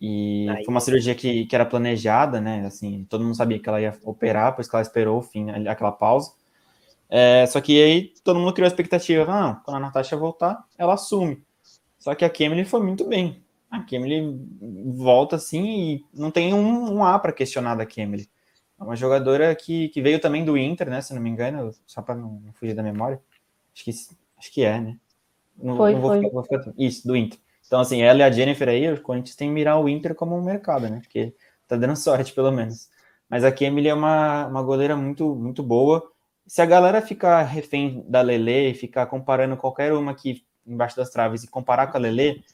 C: e Aí. foi uma cirurgia que, que era planejada, né? Assim, todo mundo sabia que ela ia operar, pois que ela esperou o fim, aquela pausa. É, só que aí todo mundo criou a expectativa, ah, quando a Natasha voltar, ela assume. Só que a Kemily foi muito bem. A Kemily volta assim e não tem um, um A para questionar da Kemily. É uma jogadora que, que veio também do Inter, né? Se não me engano, só para não, não fugir da memória. Acho que, acho que é, né? Não, foi, não vou, foi. Ficar, vou ficar, Isso, do Inter. Então, assim, ela e a Jennifer aí, o Corinthians tem que mirar o Inter como um mercado, né? Porque tá dando sorte, pelo menos. Mas a Emily é uma, uma goleira muito, muito boa. Se a galera ficar refém da Lele e ficar comparando qualquer uma aqui embaixo das traves e comparar com a Lele,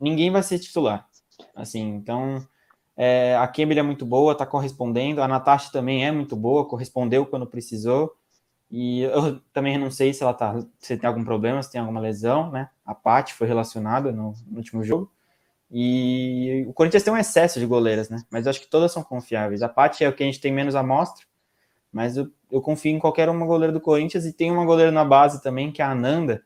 C: ninguém vai ser titular. Assim, então, é, a Emily é muito boa, tá correspondendo. A Natasha também é muito boa, correspondeu quando precisou. E eu também não sei se ela tá, se tem algum problema, se tem alguma lesão, né? A Paty foi relacionada no, no, último jogo. E o Corinthians tem um excesso de goleiras, né? Mas eu acho que todas são confiáveis. A Paty é o que a gente tem menos amostra, mas eu, eu confio em qualquer uma goleira do Corinthians e tem uma goleira na base também, que é a Ananda,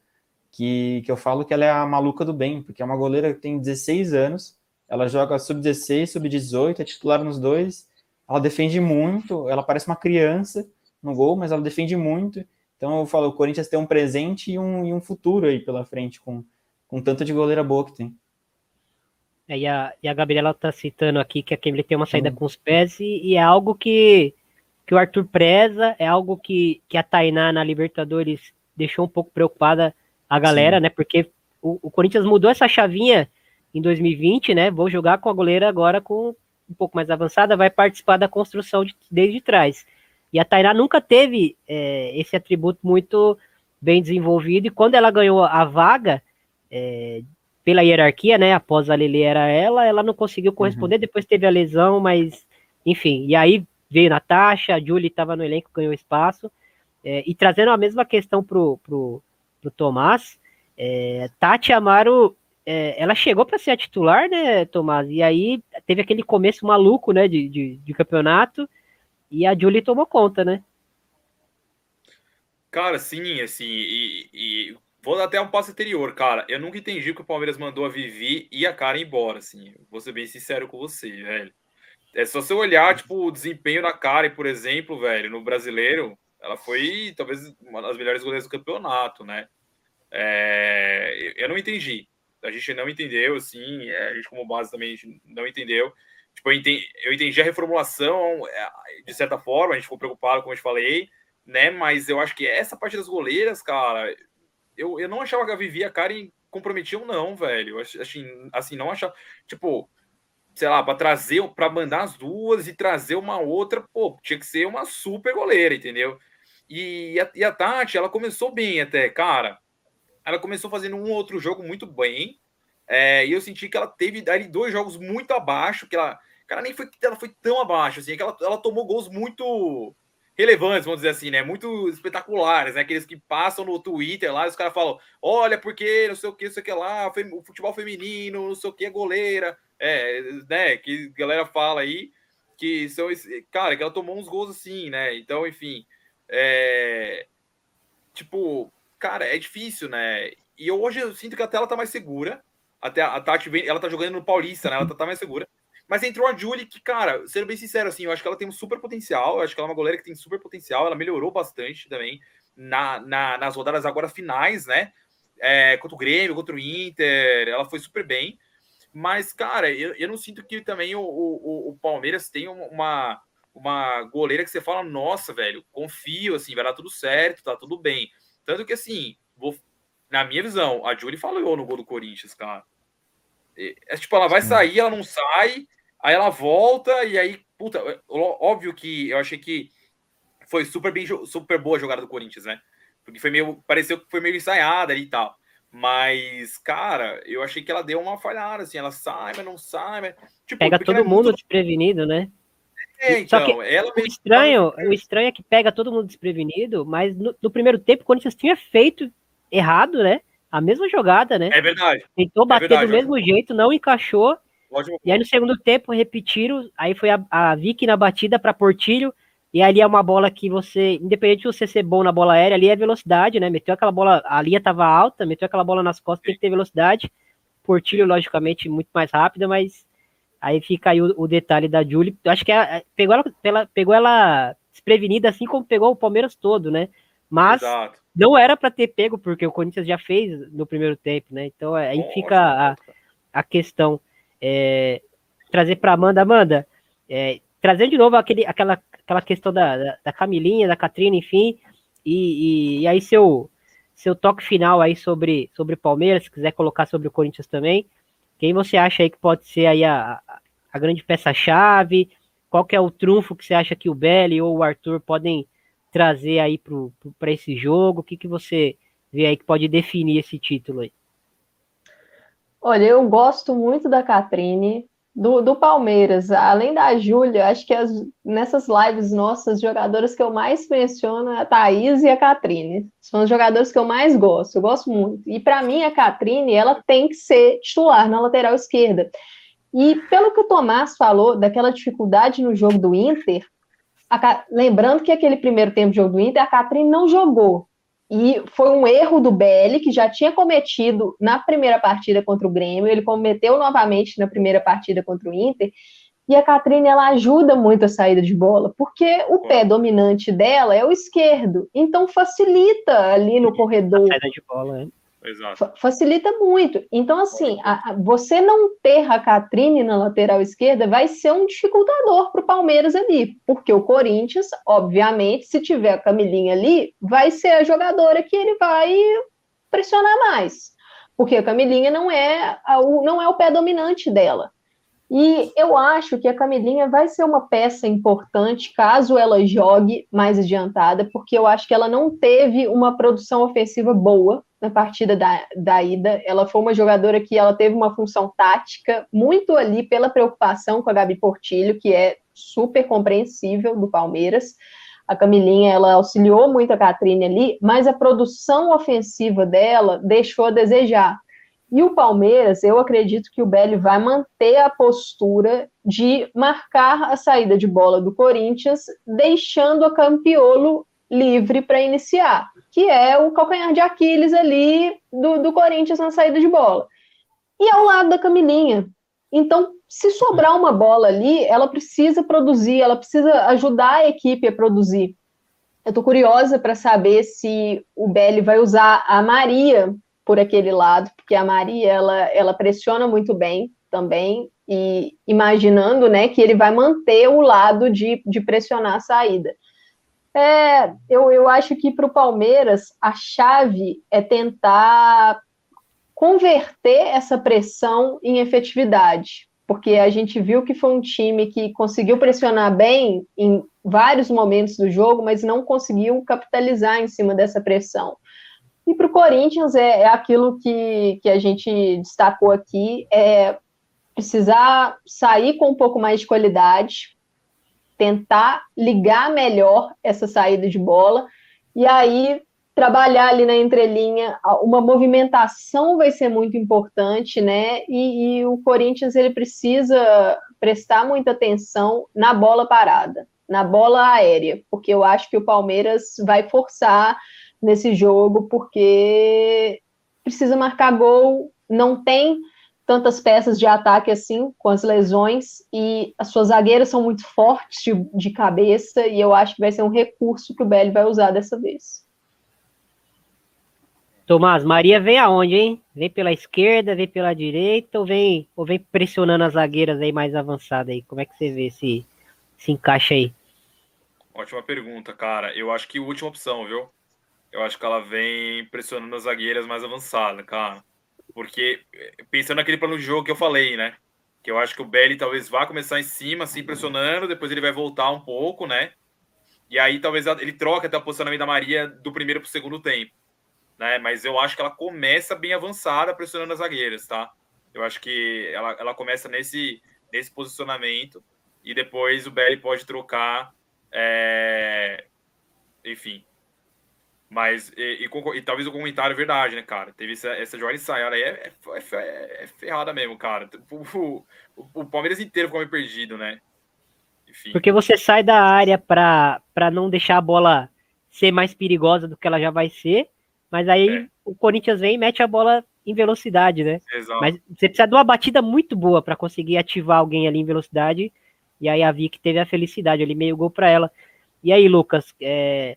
C: que, que eu falo que ela é a maluca do bem, porque é uma goleira que tem 16 anos, ela joga sub-16, sub-18, é titular nos dois, ela defende muito, ela parece uma criança, no gol, mas ela defende muito. Então eu falo, o Corinthians tem um presente e um, e um futuro aí pela frente, com, com tanto de goleira boa que tem.
A: É, e, a, e a Gabriela tá citando aqui que a Kemble tem uma saída com os pés e, e, é algo que, que o Arthur preza, é algo que, que a Tainá na Libertadores deixou um pouco preocupada a galera, Sim. né? Porque o, o, Corinthians mudou essa chavinha em 2020, né? Vou jogar com a goleira agora com um pouco mais avançada, vai participar da construção de, desde trás. E a Tainá nunca teve é, esse atributo muito bem desenvolvido, e quando ela ganhou a vaga, é, pela hierarquia, né? Após a Lele era ela, ela não conseguiu corresponder, uhum. depois teve a lesão, mas enfim, e aí veio Natasha, a Julie estava no elenco, ganhou espaço. É, e trazendo a mesma questão pro, pro, pro Tomás, é, Tati Amaro, é, ela chegou para ser a titular, né, Tomás? E aí teve aquele começo maluco, né, de, de, de campeonato, e a Julie tomou conta, né?
D: Cara, sim, assim, e, e, vou até um passo anterior, cara. Eu nunca entendi que o Palmeiras mandou a Vivi e a Karen embora, assim. Vou ser bem sincero com você, velho. É só você olhar, tipo, o desempenho da Karen, por exemplo, velho, no brasileiro, ela foi talvez uma das melhores goleiras do campeonato, né? É, eu não entendi. A gente não entendeu, assim, é, a gente como base também não entendeu. Tipo, eu entendi, eu entendi a reformulação, é, de certa forma, a gente ficou preocupado, como eu te falei, né? Mas eu acho que essa parte das goleiras, cara, eu, eu não achava que a Vivi e a Karen comprometiam, não, velho. Assim, assim, não achava. Tipo, sei lá, para trazer, para mandar as duas e trazer uma outra, pô, tinha que ser uma super goleira, entendeu? E a, e a Tati, ela começou bem até, cara. Ela começou fazendo um outro jogo muito bem. É, e eu senti que ela teve ali dois jogos muito abaixo, que ela, cara, nem foi ela foi tão abaixo, assim, é que ela, ela tomou gols muito relevantes, vamos dizer assim, né? Muito espetaculares, né? Aqueles que passam no Twitter lá, os caras falam: olha, porque não sei o que, não sei o que lá, o futebol feminino, não sei o que, goleira é, né, que a galera fala aí, que são esse, cara, que ela tomou uns gols assim, né? Então, enfim, é, tipo, cara, é difícil, né? E hoje eu sinto que até ela tá mais segura. Até a Tati vem, ela tá jogando no Paulista, né? Ela tá, tá mais segura. Mas entrou a Julie, que, cara, sendo bem sincero, assim, eu acho que ela tem um super potencial. Eu acho que ela é uma goleira que tem super potencial. Ela melhorou bastante também na, na nas rodadas agora finais, né? É, contra o Grêmio, contra o Inter. Ela foi super bem. Mas, cara, eu, eu não sinto que também o, o, o Palmeiras tem uma, uma goleira que você fala, nossa, velho, confio, assim, vai dar tudo certo, tá tudo bem. Tanto que, assim, vou, na minha visão, a Julie falou no gol do Corinthians, cara. É, tipo, ela vai Sim. sair, ela não sai, aí ela volta, e aí, puta, óbvio que eu achei que foi super bem, super boa a jogada do Corinthians, né? Porque foi meio, pareceu que foi meio ensaiada ali e tal. Mas, cara, eu achei que ela deu uma falhada, assim, ela sai, mas não sai, mas...
A: Tipo, pega todo é mundo muito... desprevenido, né?
D: É, então, Só que ela
A: o estranho, o estranho é que pega todo mundo desprevenido, mas no, no primeiro tempo, quando você tinha feito errado, né? A mesma jogada, né?
D: É verdade.
A: Tentou é bater é verdade, do mesmo jeito, não encaixou. Ótimo. E aí no segundo tempo repetiram, aí foi a, a Vicky na batida para Portilho, e ali é uma bola que você, independente de você ser bom na bola aérea, ali é velocidade, né? Meteu aquela bola, a linha tava alta, meteu aquela bola nas costas, tem que ter velocidade. Portilho, logicamente, muito mais rápida, mas aí fica aí o, o detalhe da Julie. Eu acho que é, pegou, ela, ela, pegou ela desprevenida, assim como pegou o Palmeiras todo, né? Mas Exato. não era para ter pego, porque o Corinthians já fez no primeiro tempo, né? Então aí fica a, a questão. É, trazer para Amanda, Amanda, é, trazendo de novo aquele, aquela aquela questão da, da, da Camilinha, da Catrina, enfim. E, e, e, aí, seu, seu toque final aí sobre, sobre Palmeiras, se quiser colocar sobre o Corinthians também. Quem você acha aí que pode ser aí a, a grande peça-chave? Qual que é o trunfo que você acha que o Belly ou o Arthur podem trazer aí para esse jogo? O que, que você vê aí que pode definir esse título aí?
B: Olha, eu gosto muito da Catrine do, do Palmeiras, além da Júlia, acho que as, nessas lives nossas, jogadoras que eu mais menciono é a Thaís e a Catrine. São os jogadores que eu mais gosto, eu gosto muito. E para mim, a Catrine, ela tem que ser titular na lateral esquerda. E pelo que o Tomás falou, daquela dificuldade no jogo do Inter, a, lembrando que aquele primeiro tempo de jogo do Inter, a Catrine não jogou. E foi um erro do BL que já tinha cometido na primeira partida contra o Grêmio, ele cometeu novamente na primeira partida contra o Inter. E a Catrine ela ajuda muito a saída de bola, porque o pé dominante dela é o esquerdo, então facilita ali no corredor. A
A: saída de bola, é.
B: Exato. Facilita muito. Então, assim, a, a, você não ter a Catrine na lateral esquerda vai ser um dificultador para o Palmeiras ali, porque o Corinthians, obviamente, se tiver a Camilinha ali, vai ser a jogadora que ele vai pressionar mais. porque a Camilinha não é, a, o, não é o pé dominante dela. E eu acho que a Camilinha vai ser uma peça importante caso ela jogue mais adiantada, porque eu acho que ela não teve uma produção ofensiva boa na partida da, da ida. Ela foi uma jogadora que ela teve uma função tática muito ali pela preocupação com a Gabi Portilho, que é super compreensível do Palmeiras. A Camilinha, ela auxiliou muito a Catrine ali, mas a produção ofensiva dela deixou a desejar. E o Palmeiras, eu acredito que o Belli vai manter a postura de marcar a saída de bola do Corinthians, deixando a Campiolo livre para iniciar, que é o calcanhar de Aquiles ali do, do Corinthians na saída de bola. E ao lado da Camilinha. Então, se sobrar uma bola ali, ela precisa produzir, ela precisa ajudar a equipe a produzir. Eu estou curiosa para saber se o Belli vai usar a Maria por aquele lado, porque a Maria ela, ela pressiona muito bem também, e imaginando né, que ele vai manter o lado de, de pressionar a saída. É, eu, eu acho que para o Palmeiras a chave é tentar converter essa pressão em efetividade, porque a gente viu que foi um time que conseguiu pressionar bem em vários momentos do jogo, mas não conseguiu capitalizar em cima dessa pressão. E para o Corinthians é, é, aquilo que, que a gente destacou aqui, é precisar sair com um pouco mais de qualidade, tentar ligar melhor essa saída de bola, e aí trabalhar ali na entrelinha, uma movimentação vai ser muito importante, né? E, e, o Corinthians ele precisa prestar muita atenção na bola parada, na bola aérea, porque eu acho que o Palmeiras vai forçar nesse jogo, porque precisa marcar gol, não tem tantas peças de ataque assim, com as lesões, e as suas zagueiras são muito fortes de, de cabeça, e eu acho que vai ser um recurso que o Belli vai usar dessa vez.
A: Tomás, Maria vem aonde, hein? Vem pela esquerda, vem pela direita, ou vem, ou vem pressionando as zagueiras aí mais avançadas aí? Como é que você vê se se encaixa aí?
D: Ótima pergunta, cara. Eu acho que última opção, viu? Eu acho que ela vem pressionando as zagueiras mais avançadas, cara. Porque, pensando naquele plano de jogo que eu falei, né? Que eu acho que o Belly talvez vá começar em cima, assim, pressionando, depois ele vai voltar um pouco, né? E aí talvez ele troque até o posicionamento da Maria do primeiro para o segundo tempo. Né? Mas eu acho que ela começa bem avançada, pressionando as zagueiras, tá? Eu acho que ela, ela começa nesse, nesse posicionamento e depois o Belly pode trocar. É... Enfim, mas, e, e, e, talvez o comentário é verdade, né, cara? Teve essa, essa jogada ensaiada aí, é, é, é, é ferrada mesmo, cara. O, o, o, Palmeiras inteiro ficou meio perdido, né?
A: Enfim. Porque você sai da área para não deixar a bola ser mais perigosa do que ela já vai ser, mas aí é. o Corinthians vem e mete a bola em velocidade, né? Exato. Mas você precisa de uma batida muito boa para conseguir ativar alguém ali em velocidade, e aí a Vicky teve a felicidade ali, meio gol para ela. E aí, Lucas, é,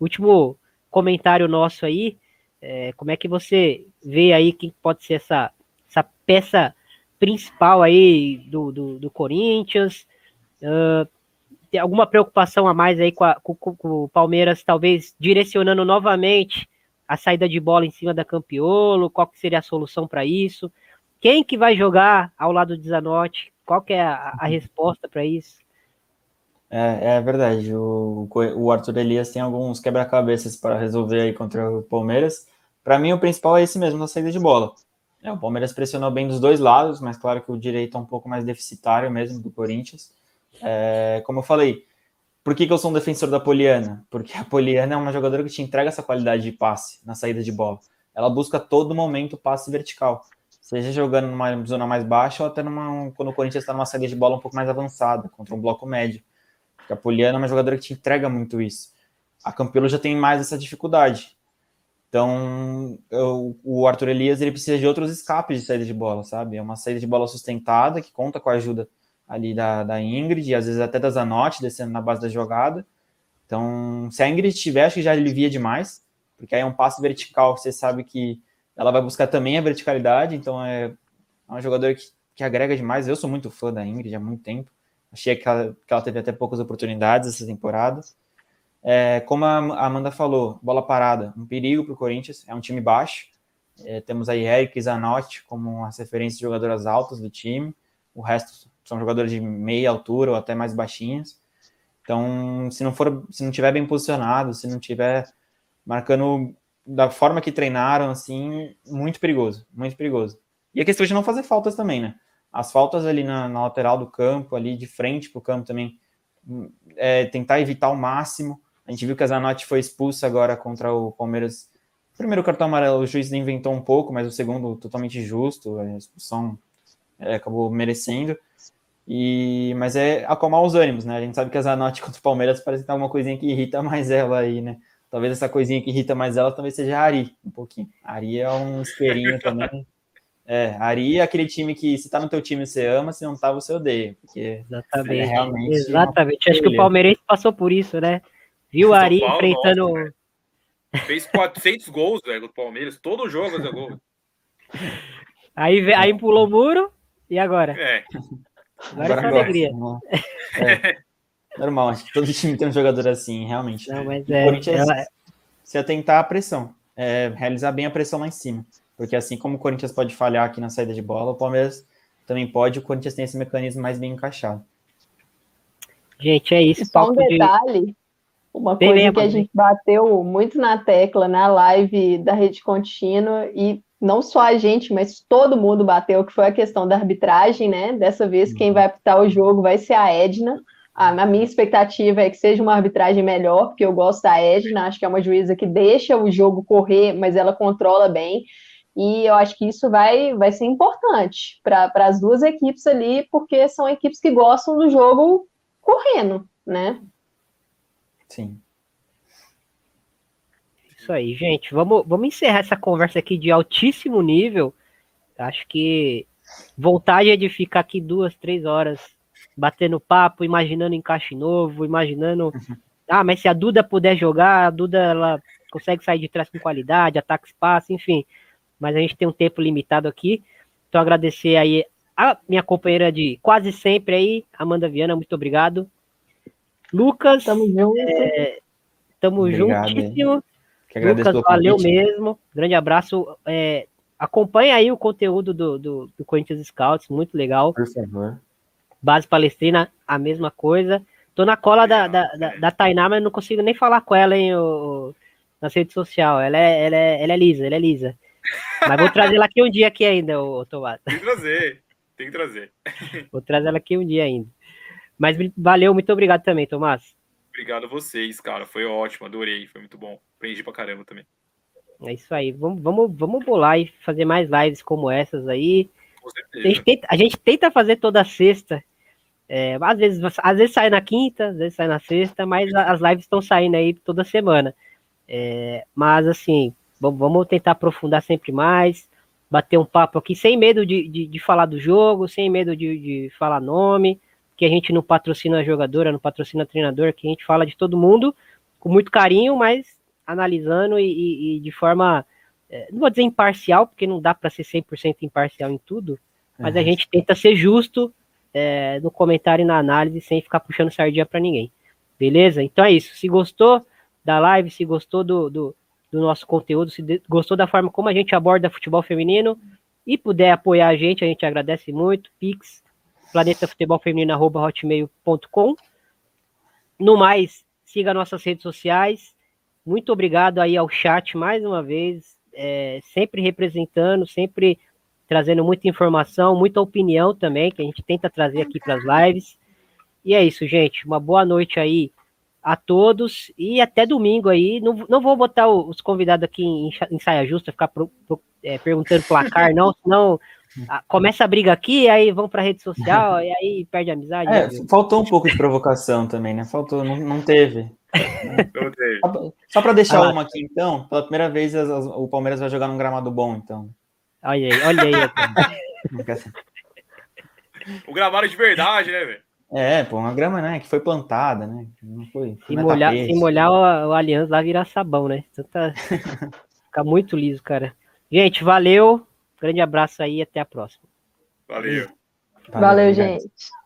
A: último comentário nosso aí, é, como é que você vê aí quem pode ser essa, essa peça principal aí do, do, do Corinthians? Uh, tem alguma preocupação a mais aí com, a, com, com, o Palmeiras, talvez direcionando novamente a saída de bola em cima da Campiolo? Qual que seria a solução para isso? Quem que vai jogar ao lado do Zanotti? Qual que é a, a resposta para isso?
C: É, é verdade. O, o Arthur Elias tem alguns quebra-cabeças para resolver aí contra o Palmeiras. Para mim, o principal é esse mesmo, na saída de bola. É, o Palmeiras pressionou bem dos dois lados, mas claro que o direito é um pouco mais deficitário mesmo do Corinthians. É, como eu falei, por que, que eu sou um defensor da Poliana? Porque a Poliana é uma jogadora que te entrega essa qualidade de passe na saída de bola. Ela busca todo momento passe vertical, seja jogando numa zona mais baixa ou até numa, quando o Corinthians está numa saída de bola um pouco mais avançada, contra um bloco médio. Porque a Poliana é uma jogadora que te entrega muito isso. A Campelo já tem mais essa dificuldade. Então, eu, o Arthur Elias ele precisa de outros escapes de saída de bola, sabe? É uma saída de bola sustentada que conta com a ajuda ali da, da Ingrid, e às vezes até da Zanotti, descendo na base da jogada. Então, se a Ingrid tiver, acho que já alivia demais, porque aí é um passe vertical, você sabe que ela vai buscar também a verticalidade, então é, é uma jogadora que, que agrega demais. Eu sou muito fã da Ingrid há muito tempo. Achei que ela, que ela teve até poucas oportunidades essa temporada. É, como a Amanda falou, bola parada, um perigo para o Corinthians, é um time baixo. É, temos aí Eric Zanotti como as referências de jogadoras altas do time. O resto são jogadores de meia altura ou até mais baixinhas. Então, se não for, se não tiver bem posicionado, se não tiver marcando da forma que treinaram, assim, muito perigoso, muito perigoso. E a questão de não fazer faltas também, né? As faltas ali na, na lateral do campo, ali de frente para o campo também, é, tentar evitar ao máximo. A gente viu que a Zanotti foi expulsa agora contra o Palmeiras. O primeiro cartão amarelo o juiz inventou um pouco, mas o segundo totalmente justo, a expulsão é, acabou merecendo. E, mas é acalmar os ânimos, né? A gente sabe que a Zanotti contra o Palmeiras parece que tá uma coisinha que irrita mais ela aí, né? Talvez essa coisinha que irrita mais ela talvez seja a Ari, um pouquinho. A Ari é um esperinho também. É, Ari é aquele time que se tá no teu time você ama, se não tá você odeia. Porque
A: exatamente. É realmente exatamente. Acho que o Palmeirense passou por isso, né? Viu a Ari Paulo, enfrentando. Nossa,
D: Fez 400 gols, velho, do Palmeiras. Todo jogo é gol.
A: Aí, aí pulou o muro, e agora? É. Agora, agora é alegria.
C: É. Normal, acho que todo time tem um jogador assim, realmente. Não, mas é, ela... se atentar à pressão, é, realizar bem a pressão lá em cima. Porque assim como o Corinthians pode falhar aqui na saída de bola, o Palmeiras também pode, o Corinthians tem esse mecanismo mais bem encaixado.
A: Gente, é isso.
B: Só um detalhe, de... uma coisa que a gente bateu muito na tecla na live da Rede Contínua e não só a gente, mas todo mundo bateu, que foi a questão da arbitragem, né? Dessa vez, quem uhum. vai apitar o jogo vai ser a Edna. A, minha expectativa é que seja uma arbitragem melhor, porque eu gosto da Edna, acho que é uma juíza que deixa o jogo correr, mas ela controla bem. E eu acho que isso vai, vai ser importante para as duas equipes ali, porque são equipes que gostam do jogo correndo, né?
C: Sim.
A: Isso aí, gente. Vamos, vamos encerrar essa conversa aqui de altíssimo nível. Acho que vontade é de ficar aqui duas, três horas batendo papo, imaginando encaixe novo, imaginando. Uhum. Ah, mas se a Duda puder jogar, a Duda ela consegue sair de trás com qualidade, ataque espaço, enfim. Mas a gente tem um tempo limitado aqui. Então agradecer aí a minha companheira de quase sempre aí, Amanda Viana, muito obrigado. Lucas,
B: tamo junto.
A: É, tamo obrigado, juntíssimo. Lucas, valeu mesmo. Grande abraço. É, acompanha aí o conteúdo do, do, do, Corinthians Scouts, muito legal.
C: Por favor.
A: Base Palestrina, a mesma coisa. Tô na cola da, da, da, da Tainá, mas não consigo nem falar com ela em o, na rede social. Ela é, ela, é, ela é lisa, ela é lisa. Mas vou trazer ela aqui um dia aqui ainda, o Tomás.
D: Tem que trazer, tem que trazer.
A: Vou trazer ela aqui um dia ainda. Mas valeu, muito obrigado também, Tomás.
D: Obrigado a vocês, cara. Foi ótimo, adorei, foi muito bom. Aprendi pra caramba também.
A: É isso aí. Vamos, vamos, vamos bolar e fazer mais lives como essas aí. Com certeza. A gente tenta, a gente tenta fazer toda sexta. É, às, vezes, às vezes sai na quinta, às vezes sai na sexta, mas as lives estão saindo aí toda semana. É, mas assim, vamos, tentar aprofundar sempre mais, bater um papo aqui, sem medo de, de, de falar do jogo, sem medo de, de falar nome, que a gente não patrocina a jogadora, não patrocina a treinador, que a gente fala de todo mundo com muito carinho, mas analisando e, e, de forma, é, não vou dizer imparcial, porque não dá para ser 100% imparcial em tudo, mas a gente tenta ser justo é, no comentário e na análise, sem ficar puxando sardinha para ninguém. Beleza? Então é isso. Se gostou da live, se gostou do, do, do nosso conteúdo, se gostou da forma como a gente aborda futebol feminino e puder apoiar a gente, a gente agradece muito. Pix planetafutebolfeminino.hotmail.com. No mais, siga nossas redes sociais. Muito obrigado aí ao chat mais uma vez, é, sempre representando, sempre trazendo muita informação, muita opinião também, que a gente tenta trazer aqui para as lives. E é isso, gente. Uma boa noite aí a todos e até domingo aí. Não, não vou botar os convidados aqui em, em saia justa, ficar pro, pro, é, perguntando placar, não, senão começa a briga aqui, aí vão para rede social e aí perde a amizade. É,
C: faltou um pouco de provocação também, né? Faltou, não, não teve. Só para deixar ah, uma aqui, então, pela primeira vez as, as, o Palmeiras vai jogar num gramado bom, então.
A: Olha aí, olha aí.
D: o gramado de verdade, né, velho?
C: É, pô, uma grama, né, que foi plantada, né? Não foi.
A: Se molhar, se molhar o, o Aliança vai virar sabão, né? Então tá, fica muito liso, cara. Gente, valeu. Grande abraço aí até a próxima.
D: Valeu.
B: Valeu, valeu gente.